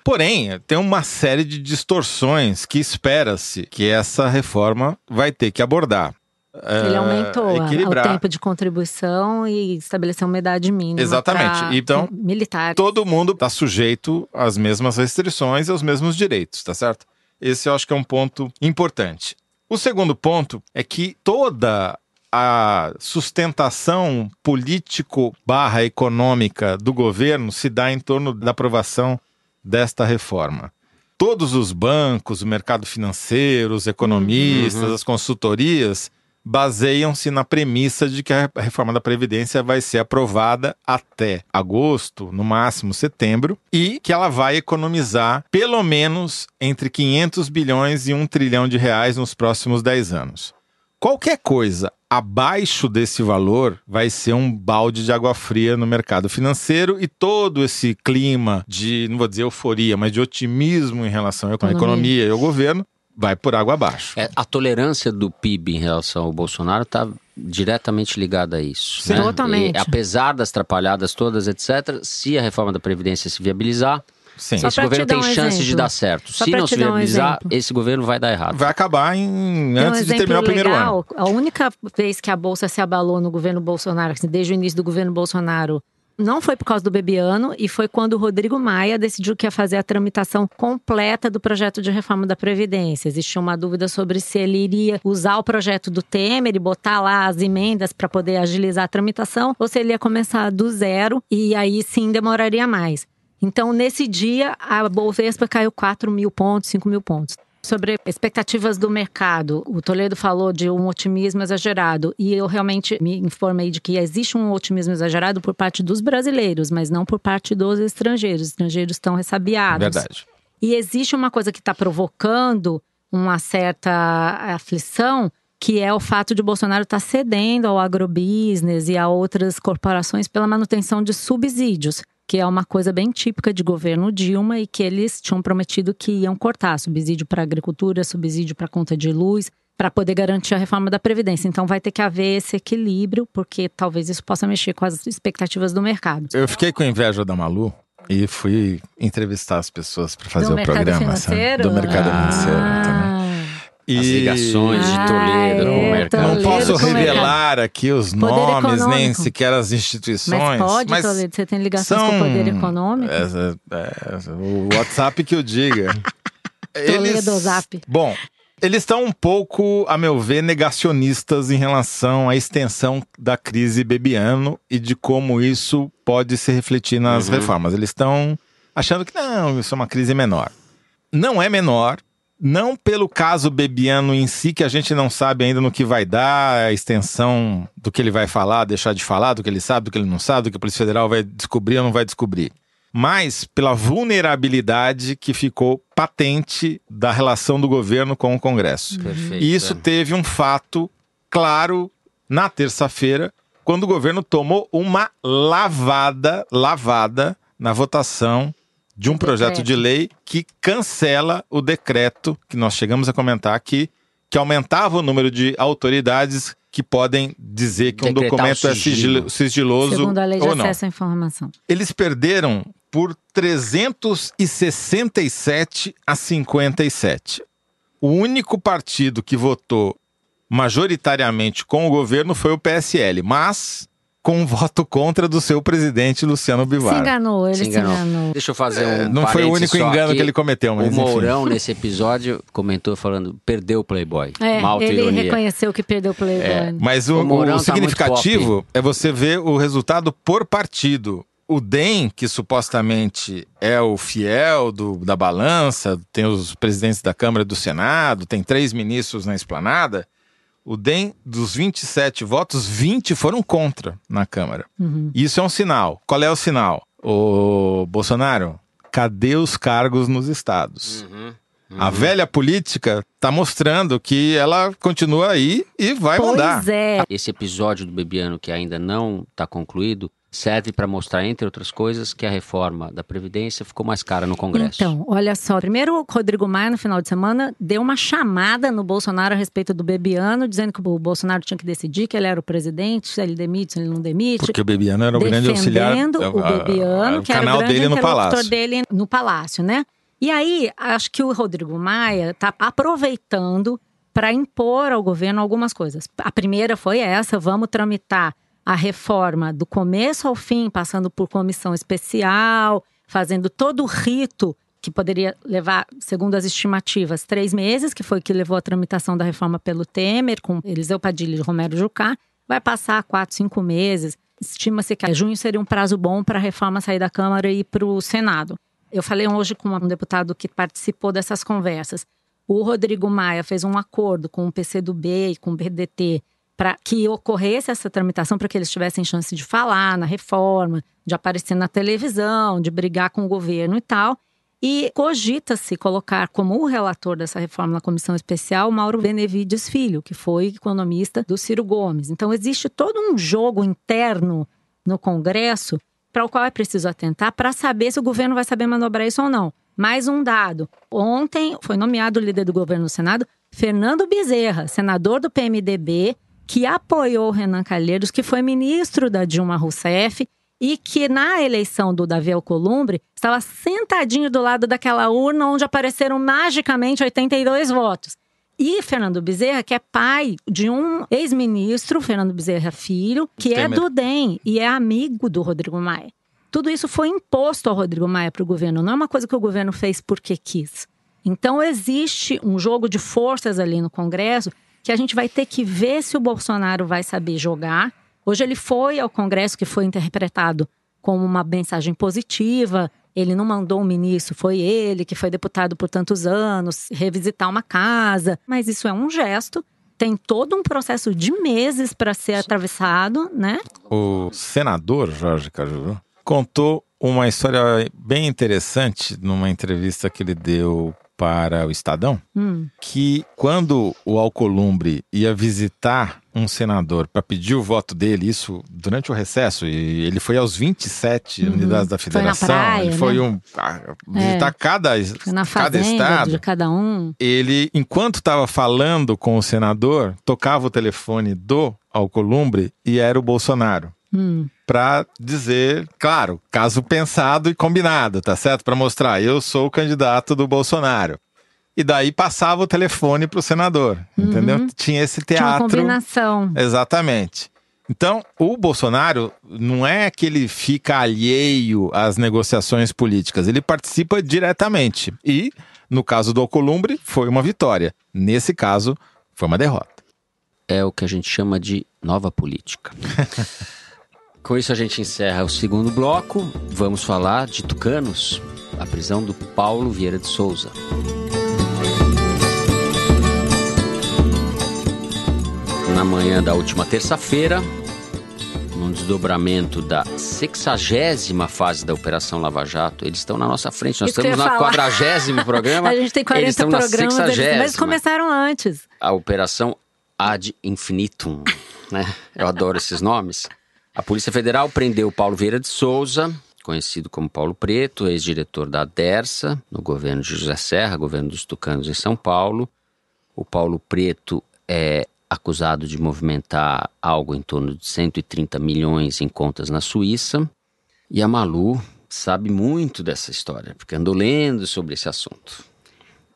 S7: Porém, tem uma série de distorções que espera-se que essa reforma vai ter que abordar.
S5: Ele
S7: É,
S5: aumentou o tempo de contribuição e estabeleceu uma idade mínima.
S7: Exatamente. Então,
S5: militares.
S7: todo mundo está sujeito às mesmas restrições e aos mesmos direitos, tá certo? Esse eu acho que é um ponto importante. O segundo ponto é que toda a sustentação político barra econômica do governo se dá em torno da aprovação desta reforma. Todos os bancos, o mercado financeiro, os economistas, as consultorias baseiam-se na premissa de que a reforma da Previdência vai ser aprovada até agosto, no máximo setembro, e que ela vai economizar pelo menos entre 500 bilhões e 1 trilhão de reais nos próximos 10 anos. Qualquer coisa abaixo desse valor vai ser um balde de água fria no mercado financeiro e todo esse clima de, não vou dizer euforia, mas de otimismo em relação à
S5: Economia.
S7: economia e ao governo vai por água abaixo.
S2: É, a tolerância do PIB em relação ao Bolsonaro está diretamente ligada a isso.
S5: Sim.
S2: né?
S5: Totalmente.
S2: E, apesar das trapalhadas todas, etc., se a reforma da Previdência se viabilizar,
S7: Sim.
S5: Só
S2: esse governo
S5: te dar
S2: tem
S5: um
S2: chance de
S5: exemplo.
S2: dar certo.
S5: Só
S2: se não se
S5: um
S2: viabilizar,
S5: exemplo.
S2: esse governo vai dar errado.
S7: Vai acabar em,
S5: Tem um
S7: antes de terminar o primeiro
S5: legal,
S7: ano.
S5: A única vez que a bolsa se abalou no governo Bolsonaro, assim, desde o início do governo Bolsonaro, não foi por causa do Bebiano e foi quando o Rodrigo Maia decidiu que ia fazer a tramitação completa do projeto de reforma da Previdência. Existia uma dúvida sobre se ele iria usar o projeto do Temer e botar lá as emendas para poder agilizar a tramitação ou se ele ia começar do zero e aí sim demoraria mais. Então, nesse dia, a Bovespa caiu 4 mil pontos, 5 mil pontos. Sobre expectativas do mercado, o Toledo falou de um otimismo exagerado e eu realmente me informei de que existe um otimismo exagerado por parte dos brasileiros, mas não por parte dos estrangeiros. Os estrangeiros estão ressabiados.
S7: Verdade.
S5: E existe uma coisa que está provocando uma certa aflição, que é o fato de Bolsonaro estar cedendo ao agrobusiness e a outras corporações pela manutenção de subsídios, que é uma coisa bem típica de governo Dilma e que eles tinham prometido que iam cortar subsídio para agricultura, subsídio para conta de luz. para poder garantir a reforma da Previdência. Então vai ter que haver esse equilíbrio, porque talvez isso possa mexer com as expectativas do mercado.
S7: Eu fiquei com inveja da Malu e fui entrevistar as pessoas para fazer do o programa.
S5: Financeiro?
S7: Sabe? Do mercado
S5: ah.
S7: financeiro também.
S2: E... As ligações de Toledo
S5: ah,
S2: com o mercado.
S7: Não posso revelar aqui os
S5: poder
S7: nomes,
S5: econômico.
S7: nem sequer as instituições.
S5: Mas pode,
S7: mas
S5: Toledo, você tem ligações
S7: são...
S5: com o poder econômico?
S7: É, é, o WhatsApp que eu diga. <laughs>
S5: Toledo, Zap.
S7: Bom, eles estão um pouco, a meu ver, negacionistas em relação à extensão da crise bebiano e de como isso pode se refletir nas uhum. reformas. Eles estão achando que não, isso é uma crise menor. Não é menor, não pelo caso bebiano em si, que a gente não sabe ainda no que vai dar, a extensão do que ele vai falar, deixar de falar, do que ele sabe, do que ele não sabe, do que a Polícia Federal vai descobrir ou não vai descobrir. Mas pela vulnerabilidade que ficou patente da relação do governo com o Congresso.
S2: Perfeito,
S7: e isso teve um fato claro na terça-feira, quando o governo tomou uma lavada, lavada na votação de um projeto de lei que cancela o decreto que nós chegamos a comentar aqui, que aumentava o número de autoridades que podem dizer que
S2: Decretar
S7: um documento é sigilo, sigiloso
S5: Segundo a lei de
S7: ou não.
S5: acesso à informação.
S7: Eles perderam por 367 a 57. O único partido que votou majoritariamente com o governo foi o PSL, mas com um voto contra do seu presidente Luciano Bivar.
S5: Se enganou, ele
S2: Se
S5: se
S2: enganou.
S5: enganou.
S2: Deixa eu fazer um
S7: É, não foi o único engano que ele cometeu, mas
S2: O
S7: enfim.
S2: Mourão, nesse episódio, comentou falando, perdeu o Playboy.
S5: É,
S2: Malta
S5: ele
S2: ironia.
S5: reconheceu que perdeu o Playboy.
S2: É.
S7: Mas o,
S2: O Mourão
S7: o
S2: tá
S7: significativo é você ver o resultado por partido. O DEM, que supostamente é o fiel do, da balança, tem os presidentes da Câmara e do Senado, tem três ministros na esplanada. O DEM, dos 27 votos, 20 foram contra na Câmara.
S5: Uhum.
S7: Isso é um sinal. Qual é o sinal? O Bolsonaro, cadê os cargos nos estados?
S2: Uhum.
S7: A velha política está mostrando que ela continua aí e vai
S5: pois
S7: mandar.
S5: é.
S2: Esse episódio do Bebiano, que ainda não está concluído, serve para mostrar, entre outras coisas, que a reforma da Previdência ficou mais cara no Congresso.
S5: Então, olha só. Primeiro, o Rodrigo Maia, no final de semana, deu uma chamada no Bolsonaro a respeito do Bebiano, dizendo que o Bolsonaro tinha que decidir que ele era o presidente, se ele demite, se ele não demite.
S7: Porque o Bebiano era o grande auxiliar.
S5: defendendo o
S7: a- a-
S5: Bebiano,
S7: o
S5: que era o
S7: dele no palácio.
S5: dele no palácio, né? E aí, acho que o Rodrigo Maia está aproveitando para impor ao governo algumas coisas. A primeira foi essa: vamos tramitar a reforma do começo ao fim, passando por comissão especial, fazendo todo o rito que poderia levar, segundo as estimativas, três meses, que foi o que levou a tramitação da reforma pelo Temer, com Eliseu Padilha e Romero Jucá, vai passar quatro, cinco meses. Estima-se que junho seria um prazo bom para a reforma sair da Câmara e ir para o Senado. Eu falei hoje com um deputado que participou dessas conversas. O Rodrigo Maia fez um acordo com o PCdoB e com o PDT para que ocorresse essa tramitação, para que eles tivessem chance de falar na reforma, de aparecer na televisão, de brigar com o governo e tal. E cogita-se colocar como o relator dessa reforma na comissão especial Mauro Benevides Filho, que foi economista do Ciro Gomes. Então, existe todo um jogo interno no Congresso para o qual é preciso atentar para saber se o governo vai saber manobrar isso ou não. Mais um dado. Ontem foi nomeado o líder do governo no Senado, Fernando Bezerra, senador do PMDB, que apoiou o Renan Calheiros, que foi ministro da Dilma Rousseff e que na eleição do Davi Alcolumbre estava sentadinho do lado daquela urna onde apareceram magicamente 82 votos. E Fernando Bezerra, que é pai de um ex-ministro, Fernando Bezerra Filho, que é
S7: Temer.
S5: do DEM e é amigo do Rodrigo Maia. Tudo isso foi imposto ao Rodrigo Maia para o governo, não é uma coisa que o governo fez porque quis. Então existe um jogo de forças ali no Congresso que a gente vai ter que ver se o Bolsonaro vai saber jogar. Hoje ele foi ao Congresso, que foi interpretado como uma mensagem positiva. Ele não mandou um ministro, foi ele que foi deputado por tantos anos, revisitar uma casa. Mas isso é um gesto. Tem todo um processo de meses para ser atravessado, né?
S7: O senador Jorge Cajuru contou uma história bem interessante numa entrevista que ele deu para o Estadão
S5: Hum.
S7: que quando o Alcolumbre ia visitar um senador para pedir o voto dele, isso durante o recesso, e ele foi aos 27
S5: Uhum.
S7: unidades da
S5: Foi
S7: federação,
S5: praia,
S7: ele foi
S5: né?
S7: um ah, visitar cada,
S5: Foi na
S7: cada
S5: fazenda
S7: estado.
S5: de cada um.
S7: Ele, enquanto estava falando com o senador, tocava o telefone do Alcolumbre e era o Bolsonaro.
S5: Hum.
S7: Para dizer, claro, caso pensado e combinado, tá certo? Para mostrar, eu sou o candidato do Bolsonaro. E daí passava o telefone para o senador, entendeu? Tinha esse
S5: Uhum. Tinha uma
S7: teatro.
S5: combinação.
S7: Exatamente. Então, o Bolsonaro não é que ele fica alheio às negociações políticas, ele participa diretamente. E, no caso do Alcolumbre, foi uma vitória. Nesse caso, foi uma derrota.
S2: É o que a gente chama de nova política. <laughs> Com isso a gente encerra o segundo bloco. Vamos falar de Tucanos, a prisão do Paulo Vieira de Souza. Na manhã da última terça-feira, num desdobramento da sexagésima fase da Operação Lava Jato, eles estão na nossa frente. Nós
S5: Isso
S2: estamos
S5: falar.
S2: quadragésimo programa. <laughs>
S5: A gente tem 40
S2: eles estão na
S5: programas, eles- mas eles
S2: sexagésima
S5: começaram antes.
S2: a Operação Ad Infinitum, né? Eu adoro esses nomes. A Polícia Federal prendeu Paulo Vieira de Souza, conhecido como Paulo Preto, ex-diretor da Dersa, no governo de José Serra, governo dos Tucanos em São Paulo. O Paulo Preto é acusado de movimentar algo em torno de 130 milhões em contas na Suíça. E a Malu sabe muito dessa história, porque andou lendo sobre esse assunto.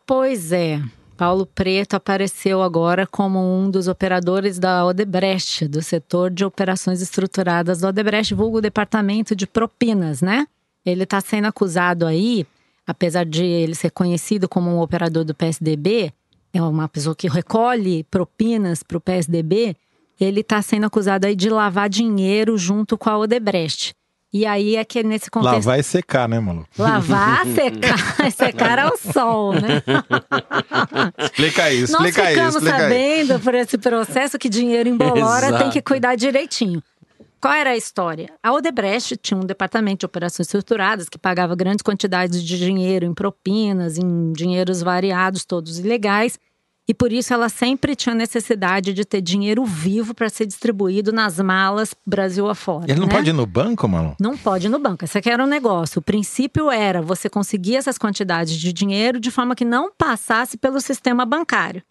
S5: Pois é. Paulo Preto apareceu agora como um dos operadores da Odebrecht, do setor de operações estruturadas da Odebrecht, vulgo Departamento de Propinas, né? Ele está sendo acusado aí, apesar de ele ser conhecido como um operador do PSDB, é uma pessoa que recolhe propinas para o PSDB, ele está sendo acusado aí de lavar dinheiro junto com a Odebrecht. E aí é que nesse contexto...
S7: Lavar e secar, né, maluco?
S5: Lavar, <laughs> secar, secar ao sol, né?
S7: Explica aí,
S5: Nós
S7: explica aí,
S5: ficamos
S7: explica aí.
S5: sabendo por esse processo que dinheiro embolora
S2: Exato.
S5: tem que cuidar direitinho. Qual era a história? A Odebrecht tinha um departamento de operações estruturadas que pagava grandes quantidades de dinheiro em propinas, em dinheiros variados, todos ilegais. E por isso ela sempre tinha necessidade de ter dinheiro vivo para ser distribuído nas malas Brasil afora.
S7: Ele não
S5: né?
S7: pode ir no banco, mano?
S5: Não pode ir no banco. Esse aqui era o negócio. O princípio era você conseguir essas quantidades de dinheiro de forma que não passasse pelo sistema bancário.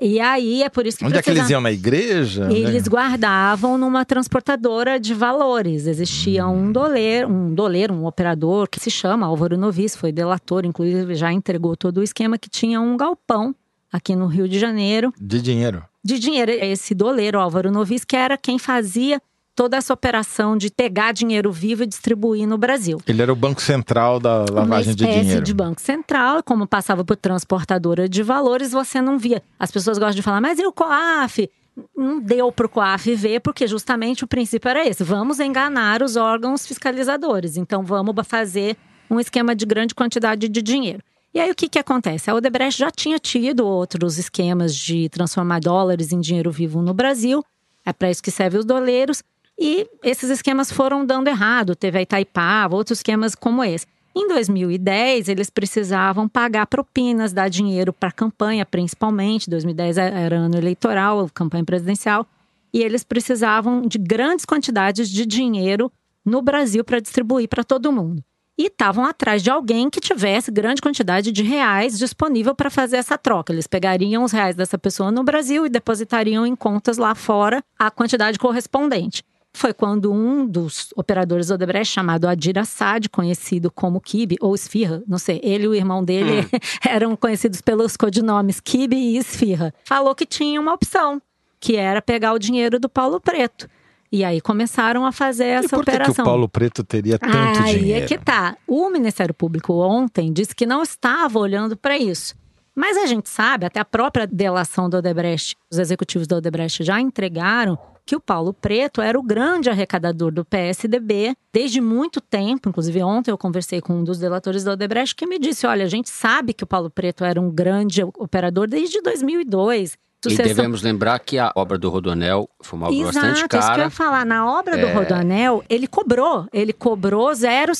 S5: E aí é por isso que
S7: Onde é que eles iam? Na igreja?
S5: Eles
S7: né?
S5: guardavam numa transportadora de valores. Existia
S7: Hum.
S5: um doleiro, um doleiro, um operador que se chama Álvaro Novis, foi delator, inclusive já entregou todo o esquema que tinha um galpão aqui no Rio de Janeiro
S7: De dinheiro.
S5: de dinheiro. Esse doleiro, Álvaro Novis, que era quem fazia toda essa operação de pegar dinheiro vivo e distribuir no Brasil.
S7: Ele era o banco central da lavagem
S5: uma
S7: de
S5: espécie
S7: dinheiro.
S5: de banco central, como passava por transportadora de valores, você não via. As pessoas gostam de falar, mas e o COAF? Não deu para o COAF ver, porque justamente o princípio era esse: vamos enganar os órgãos fiscalizadores. Então vamos fazer um esquema de grande quantidade de dinheiro. E aí o que, que acontece? A Odebrecht já tinha tido outros esquemas de transformar dólares em dinheiro vivo no Brasil. É para isso que servem os doleiros. E esses esquemas foram dando errado. Teve a Itaipava, outros esquemas como esse. Em 2010, eles precisavam pagar propinas, dar dinheiro para a campanha, principalmente. 2010 era ano eleitoral, campanha presidencial. E eles precisavam de grandes quantidades de dinheiro no Brasil para distribuir para todo mundo. E estavam atrás de alguém que tivesse grande quantidade de reais disponível para fazer essa troca. Eles pegariam os reais dessa pessoa no Brasil e depositariam em contas lá fora a quantidade correspondente. Foi quando um dos operadores do Odebrecht, chamado Adir Assad, conhecido como Kibe, ou Esfirra, não sei, ele e o irmão dele <laughs> eram conhecidos pelos codinomes Kibe e Esfirra, falou que tinha uma opção, que era pegar o dinheiro do Paulo Preto. E aí começaram a fazer
S7: E
S5: essa
S7: por que, que o Paulo Preto teria tanto
S5: Aí
S7: dinheiro?
S5: é que tá. O Ministério Público ontem disse que não estava olhando para isso. Mas a gente sabe, até a própria delação do Odebrecht, os executivos do Odebrecht já entregaram que o Paulo Preto era o grande arrecadador do PSDB desde muito tempo. Inclusive, ontem eu conversei com um dos delatores do Odebrecht que me disse: olha, a gente sabe que o Paulo Preto era um grande operador desde 2002.
S2: E devemos lembrar que a obra do Rodonel foi uma obra
S5: Exato,
S2: bastante
S5: isso que eu
S2: cara.
S5: ia falar. Na obra do
S2: É.
S5: Rodonel, ele cobrou. Ele cobrou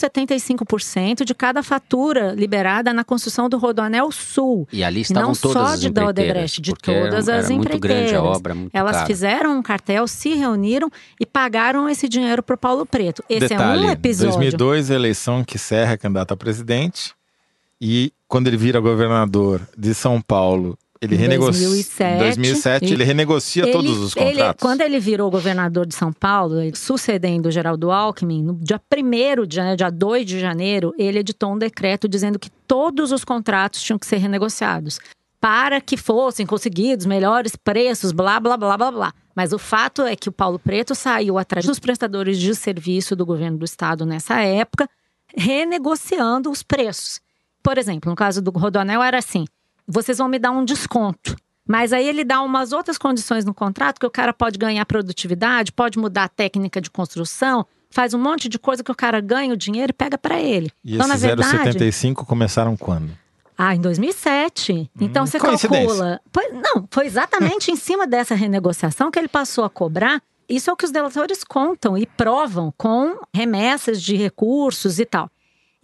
S5: 0,75% de cada fatura liberada na construção do Rodonel Sul.
S2: E ali estavam
S5: Não
S2: todas
S5: só
S2: as
S5: de da
S2: empreiteiras,
S5: Odebrecht, de
S2: porque era-
S5: todas as
S2: era muito grande a
S5: empreiteiras.
S2: obra, muito
S5: Elas
S2: cara.
S5: fizeram um cartel, se reuniram e pagaram esse dinheiro para o Paulo Preto. Esse
S7: Detalhe,
S5: é um episódio.
S7: 2002, eleição que Serra é candidato a presidente. E quando ele vira governador de São Paulo, ele renegocia.
S5: 2007,
S7: 2007, ele renegocia todos os
S5: ele-
S7: contratos.
S5: quando ele virou governador de São Paulo, ele- sucedendo o Geraldo Alckmin, no dia 1 de janeiro, dia 2 de janeiro, ele editou um decreto dizendo que todos os contratos tinham que ser renegociados para que fossem conseguidos melhores preços, blá, blá, blá, blá, blá. Mas o fato é que o Paulo Preto saiu atrás dos prestadores de serviço do governo do estado nessa época, renegociando os preços. Por exemplo, no caso do Rodonel era assim: vocês vão me dar um desconto. Mas aí ele dá umas outras condições no contrato que o cara pode ganhar produtividade, pode mudar a técnica de construção, faz um monte de coisa que o cara ganha o dinheiro e pega para ele.
S7: E
S5: então, na
S7: esses
S5: verdade,
S7: 0,75 começaram quando?
S5: ah, em 2007. Então você
S7: Hum, coincidência.
S5: calcula. Foi- não, foi exatamente em cima dessa renegociação que ele passou a cobrar. Isso é o que os delatores contam e provam com remessas de recursos e tal.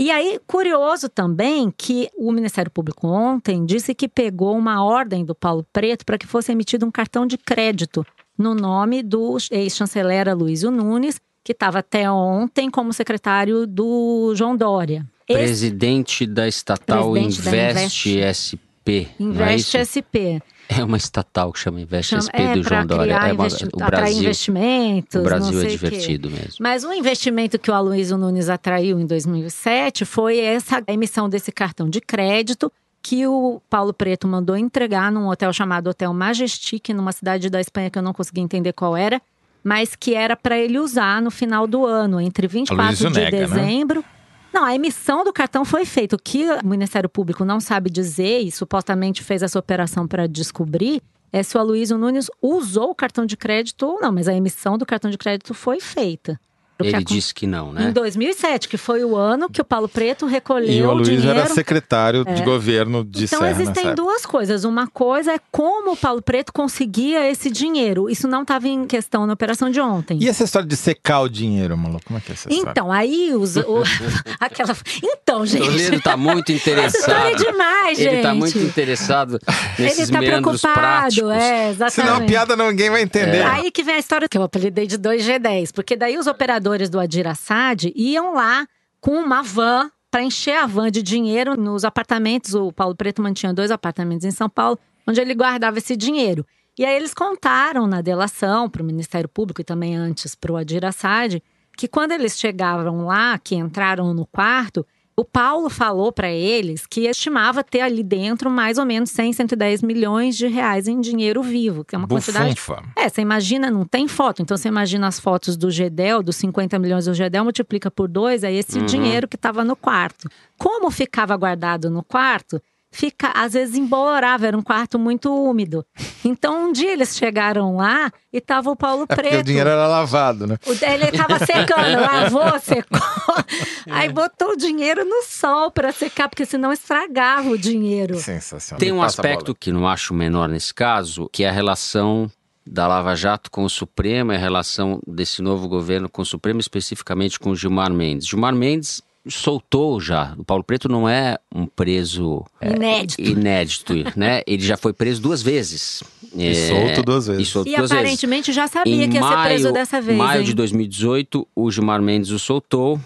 S5: E aí, curioso também que o Ministério Público ontem disse que pegou uma ordem do Paulo Preto para que fosse emitido um cartão de crédito no nome do ex-chanceler Aloysio Nunes, que estava até ontem como secretário do João Dória. Esse-
S2: Presidente da estatal
S5: Presidente da
S2: Investe SP. não é?
S5: SP.
S2: É uma estatal que chama Investe
S5: Chama-
S2: SP
S5: é,
S2: do João Dória. É uma, o
S5: atrair
S2: Brasil,
S5: investimentos.
S2: o Brasil
S5: não
S2: é divertido mesmo.
S5: Mas o investimento que o Aloysio Nunes atraiu em 2007 foi essa emissão desse cartão de crédito que o Paulo Preto mandou entregar num hotel chamado Hotel Majestic, numa cidade da Espanha que eu não consegui entender qual era, mas que era para ele usar no final do ano, entre 24
S7: Aloysio
S5: de
S7: nega, né?
S5: Não, a emissão do cartão foi feita. O que o Ministério Público não sabe dizer e supostamente fez essa operação para descobrir é se o Aloysio Nunes usou o cartão de crédito ou não, mas a emissão do cartão de crédito foi feita. O que
S2: Ele
S5: acon-
S2: disse que não,
S5: Em
S2: né?
S5: 2007, que foi o ano que o Paulo Preto recolheu
S7: E o
S5: dinheiro.
S7: era secretário de governo de
S5: então
S7: Serra
S5: existem duas coisas. Uma coisa é como o Paulo Preto conseguia esse dinheiro. Isso não estava em questão na operação de ontem.
S7: E essa história de secar o dinheiro, maluco? Como é que é essa história?
S5: Então, aí os, o- <laughs> aquela. Então, gente.
S2: Toledo tá muito
S5: Essa história é
S2: interessado.
S5: demais, gente.
S2: Ele tá muito interessado nesses
S5: Ele tá
S2: meandros
S5: preocupado,
S2: práticos.
S5: é, exatamente.
S7: Senão a piada ninguém vai entender.
S5: Aí que vem a história que eu apelidei de 2G10, porque daí os operadores do Adir Assad iam lá com uma van para encher a van de dinheiro nos apartamentos. O Paulo Preto mantinha dois apartamentos em São Paulo, onde ele guardava esse dinheiro. E aí eles contaram na delação para o Ministério Público e também antes para o Adir Assad que quando eles chegavam lá, que entraram no quarto, o Paulo falou para eles que estimava ter ali dentro mais ou menos 100, 110 milhões de reais em dinheiro vivo, que é uma quantidade
S7: Bufunfa.
S5: é, você imagina, não tem foto. Então você imagina as fotos do Gedel, dos 50 milhões do Gedel, multiplica por dois, é esse
S2: Uhum.
S5: dinheiro que estava no quarto. Como ficava guardado no quarto, fica, às vezes embolorava, era um quarto muito úmido. Então um dia eles chegaram lá e tava o Paulo
S7: É
S5: Preto.
S7: o dinheiro era lavado, né?
S5: O dele tava secando, <laughs> lavou, secou. Aí
S7: É.
S5: botou o dinheiro no sol para secar, porque senão estragava o dinheiro.
S7: Sensacional.
S2: Tem um aspecto que não acho menor nesse caso, que é a relação da Lava Jato com o Supremo, e a relação desse novo governo com o Supremo, especificamente com o Gilmar Mendes. Gilmar Mendes soltou já. O Paulo Preto não é um preso é,
S5: Inédito.
S2: inédito, né? <laughs> Ele já foi preso duas vezes.
S7: E solto duas vezes.
S2: E solto
S5: E
S2: duas vezes.
S5: aparentemente já sabia
S2: Em
S5: que ia ser preso
S2: maio-
S5: dessa vez.
S2: maio
S5: hein?
S2: de 2018, o Gilmar Mendes o soltou,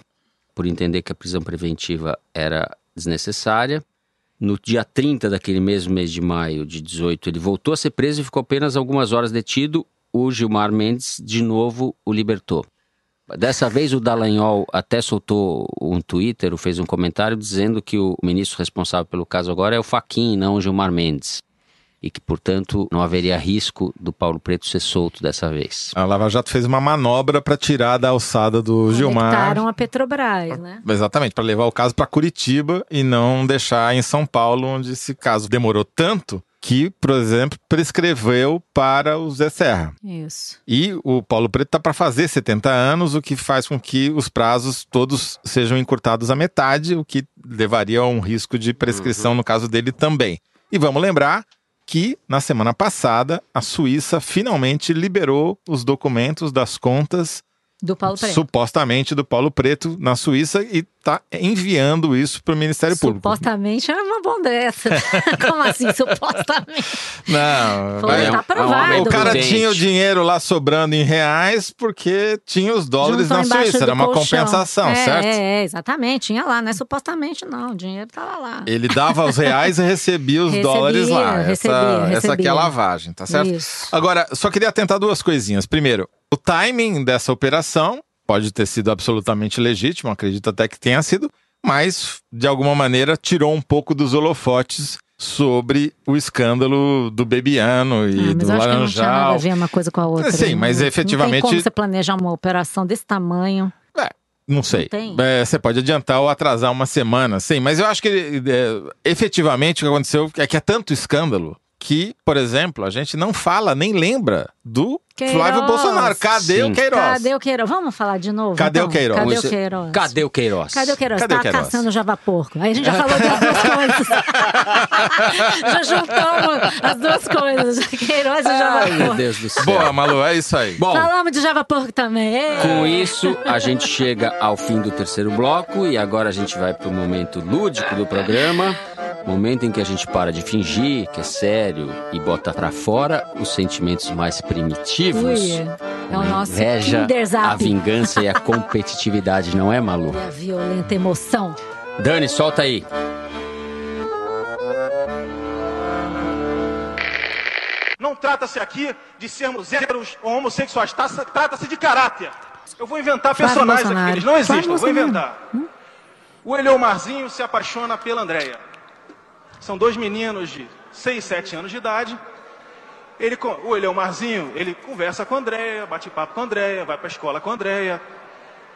S2: por entender que a prisão preventiva era desnecessária. No dia 30 daquele mesmo mês de maio de 18, ele voltou a ser preso e ficou apenas algumas horas detido. O Gilmar Mendes, de novo, o libertou. Dessa vez, o Dallagnol até soltou um Twitter, ou fez um comentário dizendo que o ministro responsável pelo caso agora é o Faquin, não o Gilmar Mendes. E que, portanto, não haveria risco do Paulo Preto ser solto dessa vez.
S7: A Lava Jato fez uma manobra para tirar da alçada do Gilmar.
S5: Conectaram a Petrobras, né?
S7: Exatamente, para levar o caso para Curitiba e não deixar em São Paulo, onde esse caso demorou tanto que, por exemplo, prescreveu para o Zé Serra.
S5: Isso.
S7: E o Paulo Preto está para fazer 70 anos, o que faz com que os prazos todos sejam encurtados à metade, o que levaria a um risco de prescrição no caso dele também. E vamos lembrar que na semana passada a Suíça finalmente liberou os documentos das contas
S5: Do Paulo Preto.
S7: supostamente do Paulo Preto na Suíça e está enviando isso para o Ministério Público.
S5: Supostamente é uma bom dessa. <laughs> Como assim, supostamente?
S7: Não,
S5: Pô,
S7: vai-
S5: tá
S2: é um
S7: o cara
S2: prudente.
S7: tinha o dinheiro lá sobrando em reais porque tinha os dólares
S5: Juntou
S7: na Suíça, era uma
S5: colchão.
S7: compensação,
S5: é,
S7: certo?
S5: É, é, exatamente. Tinha lá, não é supostamente não. O dinheiro tava lá.
S7: Ele dava os reais e recebia os
S5: Recebia,
S7: dólares lá.
S5: recebia,
S7: essa, essa
S5: recebia.
S7: aqui é a lavagem, tá certo?
S5: Isso.
S7: Agora, só queria tentar duas coisinhas. Primeiro, o timing dessa operação pode ter sido absolutamente legítimo, acredito até que tenha sido, mas de alguma maneira tirou um pouco dos holofotes sobre o escândalo do Bebiano e
S5: Ah, mas
S7: do
S5: eu acho que não tinha nada a
S7: Laranjal.
S5: ver uma coisa com a outra.
S7: Sim,
S5: Não-
S7: mas
S5: Não
S7: efetivamente-
S5: tem como você planejar uma operação desse tamanho.
S7: É, não sei.
S5: tem?
S7: É, você pode adiantar ou atrasar uma semana, sim. Mas eu acho que é, efetivamente o que aconteceu é que é tanto escândalo que, por exemplo, a gente não fala nem lembra do
S5: Queiroz.
S7: Flávio Bolsonaro. Cadê
S2: Sim.
S7: o Queiroz?
S5: Cadê o Queiroz? Vamos falar de novo?
S7: Cadê
S5: então?
S7: o Queiroz?
S5: Cadê o Queiroz?
S2: Cadê o Queiroz?
S5: Cadê o Queiroz?
S7: Cadê o
S5: tá
S7: Queiroz?
S5: caçando Java Porco. Aí a gente já falou das duas <laughs> coisas. já juntamos as duas coisas. <laughs> Queiroz e Java
S2: Ai, meu. Deus do céu.
S7: Boa, Malu, é isso aí.
S2: Bom,
S5: Falamos de Java Porco também.
S2: Com isso, a gente chega ao fim do terceiro bloco e agora a gente vai pro momento lúdico do programa. Momento em que a gente para de fingir que é sério e bota pra fora os sentimentos mais primitivos.
S5: Ui, é o
S2: a
S5: nosso
S2: inveja, a vingança e a competitividade, não é, Malu?
S5: E a violenta emoção.
S2: Dani, solta aí.
S9: Não trata-se aqui de sermos héteros ou homossexuais, trata-se de caráter. Eu vou inventar personagens aqui, eles não existem, eu vou inventar. O Eliomarzinho se apaixona pela Andréia. São dois meninos de 6, 7 anos de idade. Ele, o Eliomarzinho, ele conversa com a Andréia, bate papo com a Andréia, vai para a escola com a Andréia.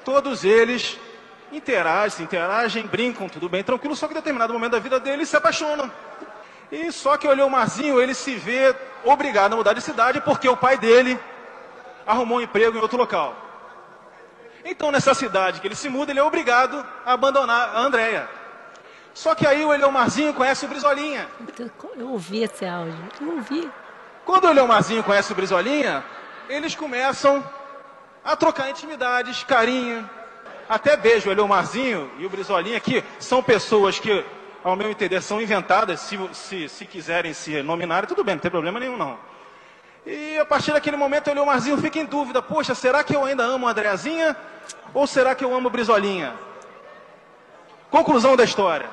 S9: Todos eles interagem, interagem, brincam, tudo bem, tranquilo, só que em determinado momento da vida deles se apaixonam. E só que o Eliomarzinho, ele se vê obrigado a mudar de cidade porque o pai dele arrumou um emprego em outro local. Então, nessa cidade que ele se muda, ele é obrigado a abandonar a Andréia. Só que aí o Eliomarzinho conhece o Brizolinha.
S5: Eu ouvi esse áudio. Eu ouvi.
S9: Quando o Eliomarzinho conhece o Brizolinha, eles começam a trocar intimidades, carinho, até beijo. O Eliomarzinho e o Brizolinha, que são pessoas que, ao meu entender, são inventadas, se, se, se quiserem se nominarem, tudo bem, não tem problema nenhum não. E a partir daquele momento o Eliomarzinho fica em dúvida, poxa, será que eu ainda amo a Andreazinha ou será que eu amo o Brizolinha? Conclusão da história.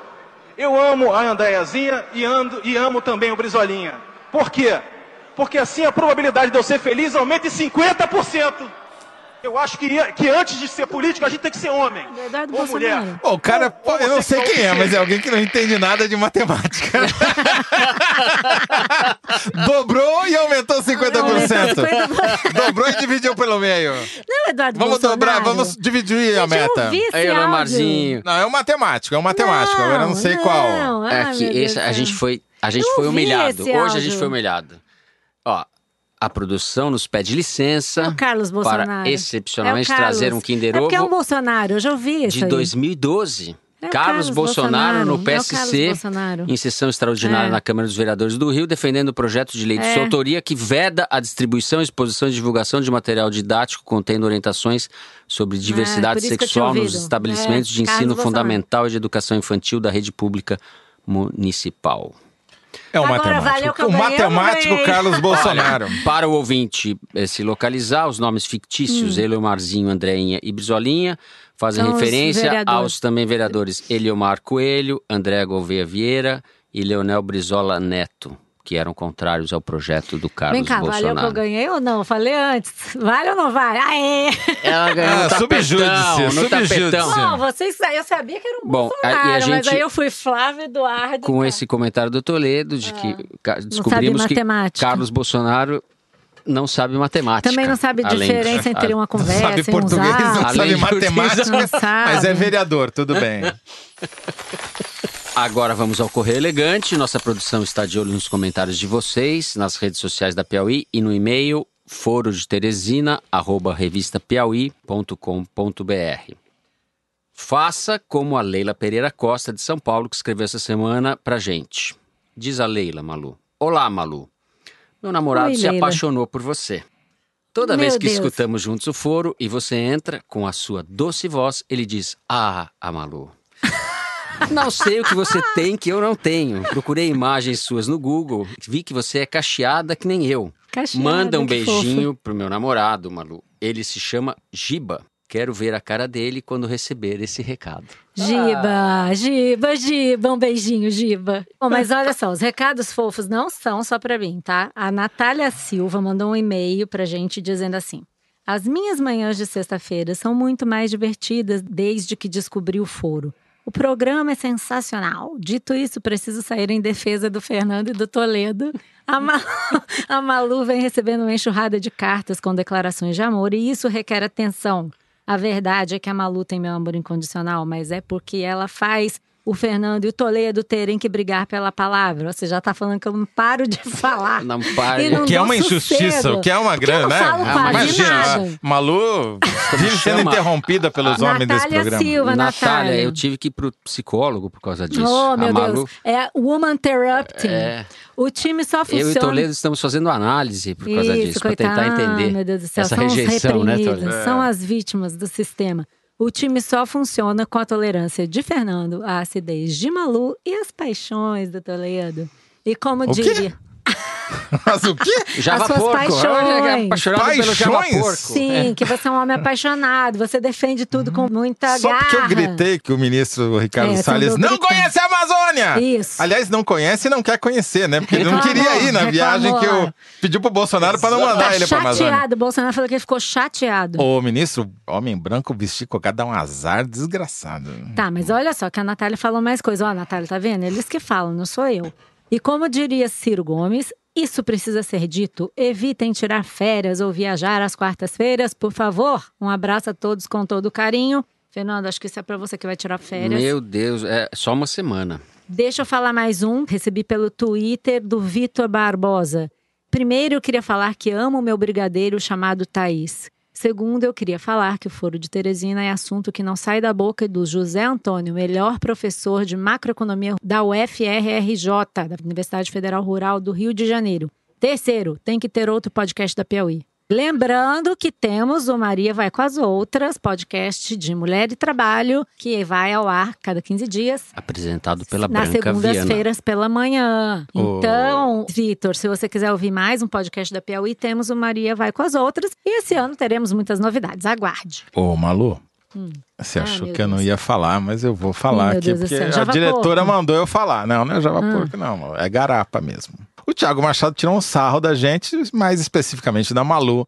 S9: Eu amo a Andréazinha e, ando, e amo também o Brizolinha. Por quê? Porque assim a probabilidade de eu ser feliz aumenta em 50%. Eu acho que, que antes de ser político a gente tem que ser homem
S5: Eduardo
S9: ou mulher.
S7: Pô, o cara, pô, eu não sei quem é, mas é alguém que não entende nada de matemática. <laughs> Dobrou e aumentou 50%.
S5: Aumentou 50%.
S7: Dobrou e dividiu pelo meio.
S5: Não, Eduardo
S7: Vamos
S5: Bolsonaro.
S7: dobrar, vamos dividir a
S5: Gente, eu
S7: meta.
S5: ouvi esse
S2: Aí,
S5: áudio.
S2: Leomarzinho.
S7: Não, é um matemático, é um matemático, agora eu não sei qual.
S5: Não,
S2: É
S5: ai,
S2: que esse, a gente foi, a gente
S5: Eu
S2: foi humilhado. Hoje a
S5: áudio.
S2: gente foi humilhado. Ó, a produção nos pede licença
S5: É o Carlos Bolsonaro.
S2: para excepcionalmente
S5: É Carlos.
S2: trazer um Kinder
S5: É porque é o
S2: Ovo
S5: Bolsonaro, eu já ouvi isso
S2: de
S5: aí.
S2: 2012.
S5: É
S2: Carlos,
S5: Carlos
S2: Bolsonaro, no
S5: Bolsonaro, é o Carlos
S2: PSC,
S5: Bolsonaro.
S2: em sessão extraordinária
S5: É.
S2: na Câmara dos Vereadores do Rio, defendendo o projeto de lei de
S5: É.
S2: sua autoria que veda a distribuição, exposição e divulgação de material didático contendo orientações sobre diversidade
S5: É, que
S2: sexual nos estabelecimentos
S5: É,
S2: de
S5: Carlos
S2: ensino
S5: Bolsonaro.
S2: fundamental e de educação infantil da rede pública municipal.
S7: É um
S5: Agora
S7: matemático.
S5: valeu
S7: o matemático. Carlos <laughs> Bolsonaro.
S2: Para o ouvinte eh, se localizar, os nomes fictícios Eleomarzinho, Andreinha e Brizolinha fazem
S5: Hum. São
S2: referência aos também vereadores Eliomar Coelho, André Gouveia Vieira e Leonel Brizola Neto, que eram contrários ao projeto do Carlos
S5: Vem cá, valeu que eu
S2: Bolsonaro.
S5: ganhei ou não? Falei antes. Vale ou não vale? Aê!
S2: Ela ganhou
S7: Ah,
S2: no tapetão,
S7: subjúdice,
S2: no
S7: subjúdice.
S2: tapetão.
S5: Vocês, eu sabia que era um
S2: Bom,
S5: Bolsonaro,
S2: a- e a
S5: mas
S2: gente-
S5: aí eu fui Flávio Eduardo.
S2: Com
S5: cara.
S2: esse comentário do Toledo, de que ca- descobrimos que. Carlos Bolsonaro não sabe matemática.
S5: Também não sabe a
S2: além de-
S5: diferença entre uma <laughs> conversa
S7: sabe
S5: e um
S7: português, não sabe matemática,
S5: Não sabe.
S7: mas é vereador, tudo bem. <laughs>
S2: Agora vamos ao Correio Elegante. Nossa produção está de olho nos comentários de vocês, nas redes sociais da Piauí e no e-mail foro de Teresina, arroba revistapiauí.com.br. Faça como a Leila Pereira Costa, de São Paulo, que escreveu essa semana pra gente. Diz a Leila, Malu. Olá, Malu. Meu namorado
S5: Oi,
S2: se
S5: Leila.
S2: apaixonou por você. Toda
S5: Meu
S2: vez que
S5: Deus.
S2: escutamos juntos o foro e você entra com a sua doce voz, ele diz: Ah, a Malu. Não sei o que você tem que eu não tenho. Procurei imagens suas no Google, vi que você é cacheada que nem eu.
S5: Cacheada,
S2: Manda um beijinho pro meu namorado, Malu. Ele se chama Giba. Quero ver a cara dele quando receber esse recado.
S5: Giba, Giba, Giba, um beijinho, Giba. Bom, mas olha só, os recados fofos não são só pra mim, tá? A Natália Silva mandou um e-mail pra gente dizendo assim: As minhas manhãs de sexta-feira são muito mais divertidas desde que descobri o foro. O programa é sensacional. Dito isso, preciso sair em defesa do Fernando e do Toledo. A Malu, <laughs> a Malu vem recebendo uma enxurrada de cartas com declarações de amor e isso requer atenção. A verdade é que a Malu tem meu amor incondicional, mas é porque ela faz o Fernando e o Toledo terem que brigar pela palavra. Você já tá falando que eu não paro de <laughs> falar.
S2: Não.
S5: E não
S7: O que é uma injustiça, o que é uma grande, né?
S5: falo
S7: Imagina, a Malu vive sendo interrompida pelos homens desse
S5: Natália
S7: programa.
S5: Silva,
S2: Natália,
S5: Natália.
S2: eu tive que ir pro psicólogo por causa disso.
S5: Oh, meu
S2: a Malu,
S5: Deus. É Woman Interrupting.
S2: É.
S5: O time só funciona.
S2: Eu e Toledo estamos fazendo análise por causa
S5: Isso,
S2: disso, para tentar entender
S5: meu Deus do céu,
S2: essa
S5: são
S2: rejeição, né, Toledo?
S5: São as vítimas do sistema. O time só funciona com a tolerância de Fernando, a acidez de Malu e as paixões do Toledo. E como diria. <laughs>
S7: Mas o quê?
S2: Java
S5: As suas
S2: porco.
S5: paixões.
S2: É apaixonado pelo Java
S7: Paixões?
S2: porco.
S5: Sim, que você é um homem apaixonado, você defende tudo com muita
S7: Só
S5: garra.
S7: porque eu gritei que o ministro Ricardo
S5: É,
S7: Salles não
S5: gritando.
S7: conhece a Amazônia!
S5: Isso.
S7: Aliás, não conhece e não quer conhecer, né? Porque ele não queria ir na viagem que eu pedi pro Bolsonaro para não
S5: Tá
S7: mandar ele pra Amazônia.
S5: chateado, o Bolsonaro falou que ele ficou chateado.
S7: O ministro, homem branco, vestir cocado, dá um azar desgraçado.
S5: Tá, mas olha só que a Natália falou mais coisa. Ó, Natália, tá vendo? Eles que falam, não sou eu. E como diria Ciro Gomes, isso precisa ser dito. Evitem tirar férias ou viajar às quartas-feiras, por favor. Um abraço a todos com todo carinho. Fernando, acho que isso é pra você que vai tirar férias.
S2: Meu Deus, é só uma semana.
S5: Deixa eu falar mais um. Recebi pelo Twitter do Vitor Barbosa. Primeiro, eu queria falar que amo o meu brigadeiro chamado Thaís. Segundo, eu queria falar que o Foro de Teresina é assunto que não sai da boca do José Antônio, melhor professor de macroeconomia da UFRRJ, da Universidade Federal Rural do Rio de Janeiro. Terceiro, tem que ter outro podcast da Piauí. Lembrando que temos o Maria Vai com as Outras, podcast de mulher e trabalho, que vai ao ar cada 15 dias
S2: Apresentado pela
S5: nas
S2: Branca Viana.
S5: segundas-feiras pela manhã.
S7: Oh.
S5: Então, Vitor, se você quiser ouvir mais um podcast da Piauí, temos o Maria Vai com as Outras. E esse ano teremos muitas novidades. Aguarde.
S7: Ô, Malu, você
S5: Ah,
S7: achou que eu não ia falar, mas eu vou falar
S5: meu
S7: aqui,
S5: Deus
S7: porque a diretora mandou eu falar. Não, não é Java
S5: Ah.
S7: Porco, não. É garapa mesmo. O Thiago Machado tirou um sarro da gente, mais especificamente da Malu,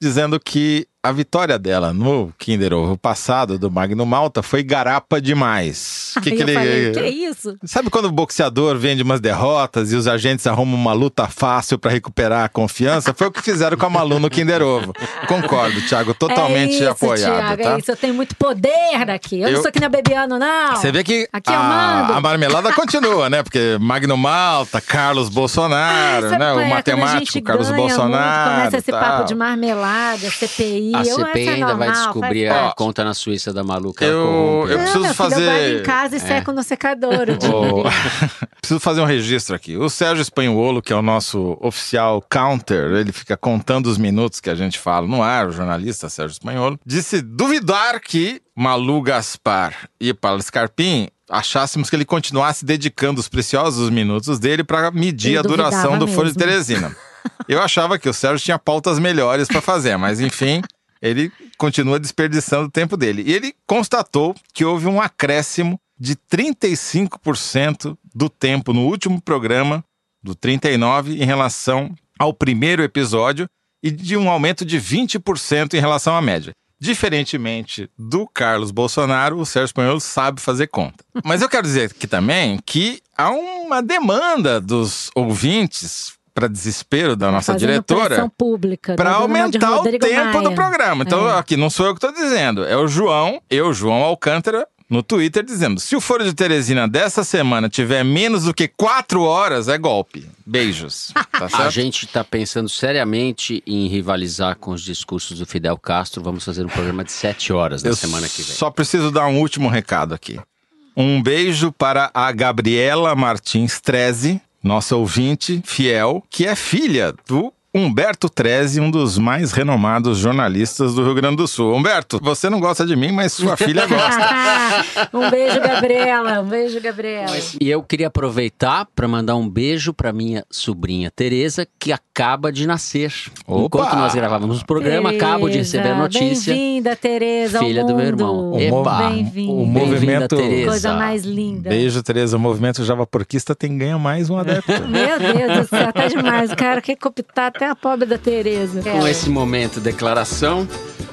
S7: dizendo que a vitória dela no Kinder Ovo passado, do Magno Malta, foi garapa demais. O que que ele...
S5: falei, que isso?
S7: Sabe quando o boxeador vende umas derrotas e os agentes arrumam uma luta fácil pra recuperar a confiança? Foi o que fizeram com a Malu no Kinder Ovo. Concordo, Thiago, totalmente
S5: é isso,
S7: apoiado,
S5: Thiago,
S7: tá?
S5: É isso, eu tenho muito poder aqui. Eu,
S7: Eu-
S5: não sou que nem Bebiano, não.
S7: Você vê que
S5: Aqui
S7: a, a marmelada continua, né? Porque Magno Malta, Carlos Bolsonaro, né?
S5: é?
S7: O
S5: a
S7: matemático Carlos Bolsonaro.
S5: Muito, começa esse papo de marmelada, CPI.
S2: A
S5: eu,
S2: CPI
S5: é
S2: ainda vai
S5: normal,
S2: descobrir
S5: faz
S2: a
S5: parte.
S2: conta na Suíça da maluca.
S7: Eu- eu preciso
S5: Não, filho,
S7: fazer-
S5: Eu guardo em casa e seco no secador. diria. <laughs>
S7: Preciso fazer um registro aqui. O Sérgio Espanholo, que é o nosso oficial counter, ele fica contando os minutos que a gente fala no ar, o jornalista Sérgio Espanholo, disse duvidar que Malu Gaspar e Paulo Scarpim achássemos que ele continuasse dedicando os preciosos minutos dele para medir
S5: Ele
S7: a duração do Foro de
S5: mesmo.
S7: Teresina. <laughs> Eu achava que o Sérgio tinha pautas melhores para fazer, mas enfim, ele continua desperdiçando o tempo dele. E ele constatou que houve um acréscimo de 35% do tempo no último programa, do 39, em relação ao primeiro episódio, e de um aumento de 20% em relação à média. Diferentemente do Carlos Bolsonaro, o Sérgio Espanhol sabe fazer conta. Mas eu quero dizer aqui também que há uma demanda dos ouvintes, para desespero da nossa
S5: Fazendo
S7: diretora, para
S5: de
S7: aumentar o
S5: Rodrigo
S7: tempo do
S5: Maia.
S7: programa. Então,
S5: É.
S7: aqui não sou eu que estou dizendo, é o João, eu, João Alcântara, no Twitter, dizendo: se o Foro de Teresina dessa semana tiver menos do que quatro horas, é golpe. Beijos. <laughs> Tá
S2: A gente está pensando seriamente em rivalizar com os discursos do Fidel Castro. Vamos fazer um programa de sete horas na
S7: Eu
S2: semana que vem.
S7: Só preciso dar um último recado aqui. Um beijo para a Gabriela Martins Treze, nossa ouvinte fiel, que é filha do Humberto Treze, um dos mais renomados jornalistas do Rio Grande do Sul. Humberto, você não gosta de mim, mas sua filha gosta. <laughs>
S5: um beijo, Gabriela. Um beijo, Gabriela.
S2: E eu queria aproveitar para mandar um beijo para minha sobrinha Tereza, que acaba de nascer.
S7: Opa!
S2: Enquanto nós gravávamos o programa, acabo de receber a notícia.
S5: Bem-vinda, Tereza.
S2: Filha do meu irmão.
S7: O
S2: Eba!
S5: Bem-vinda.
S7: O movimento.
S2: Tereza.
S5: Coisa mais linda.
S7: Beijo, Tereza. O movimento Java Porquista tem ganha mais um adepto.
S5: Meu Deus do céu, tá demais. Cara quer cooptar até a pobre da Tereza.
S2: Com esse momento declaração,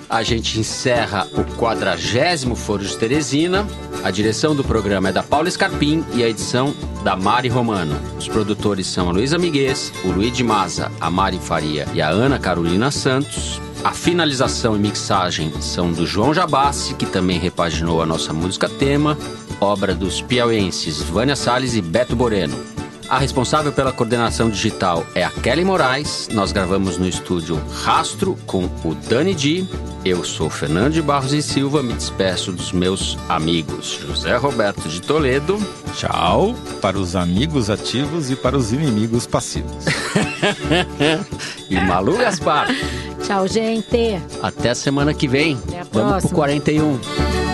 S2: a gente encerra o quadragésimo Foro de Teresina. A direção do programa é da Paula Scarpim e a edição da Mari Romano. Os produtores são a Luísa Miguez, o Luigi Maza, a Mari Faria e a Ana Carolina Santos. A finalização e mixagem são do João Jabassi, que também repaginou a nossa música tema, obra dos piauenses Vânia Salles e Beto Boreno. A responsável pela coordenação digital é a Kelly Moraes. Nós gravamos no estúdio Rastro com o Dani Di. Eu sou Fernando de Barros e Silva. Me despeço dos meus amigos José Roberto de Toledo.
S7: Tchau para os amigos ativos e para os inimigos passivos. <laughs>
S2: e Malu Gaspar.
S5: Tchau, gente.
S2: Até semana que vem.
S5: Até a
S2: Vamos pro
S5: próxima.
S2: 41.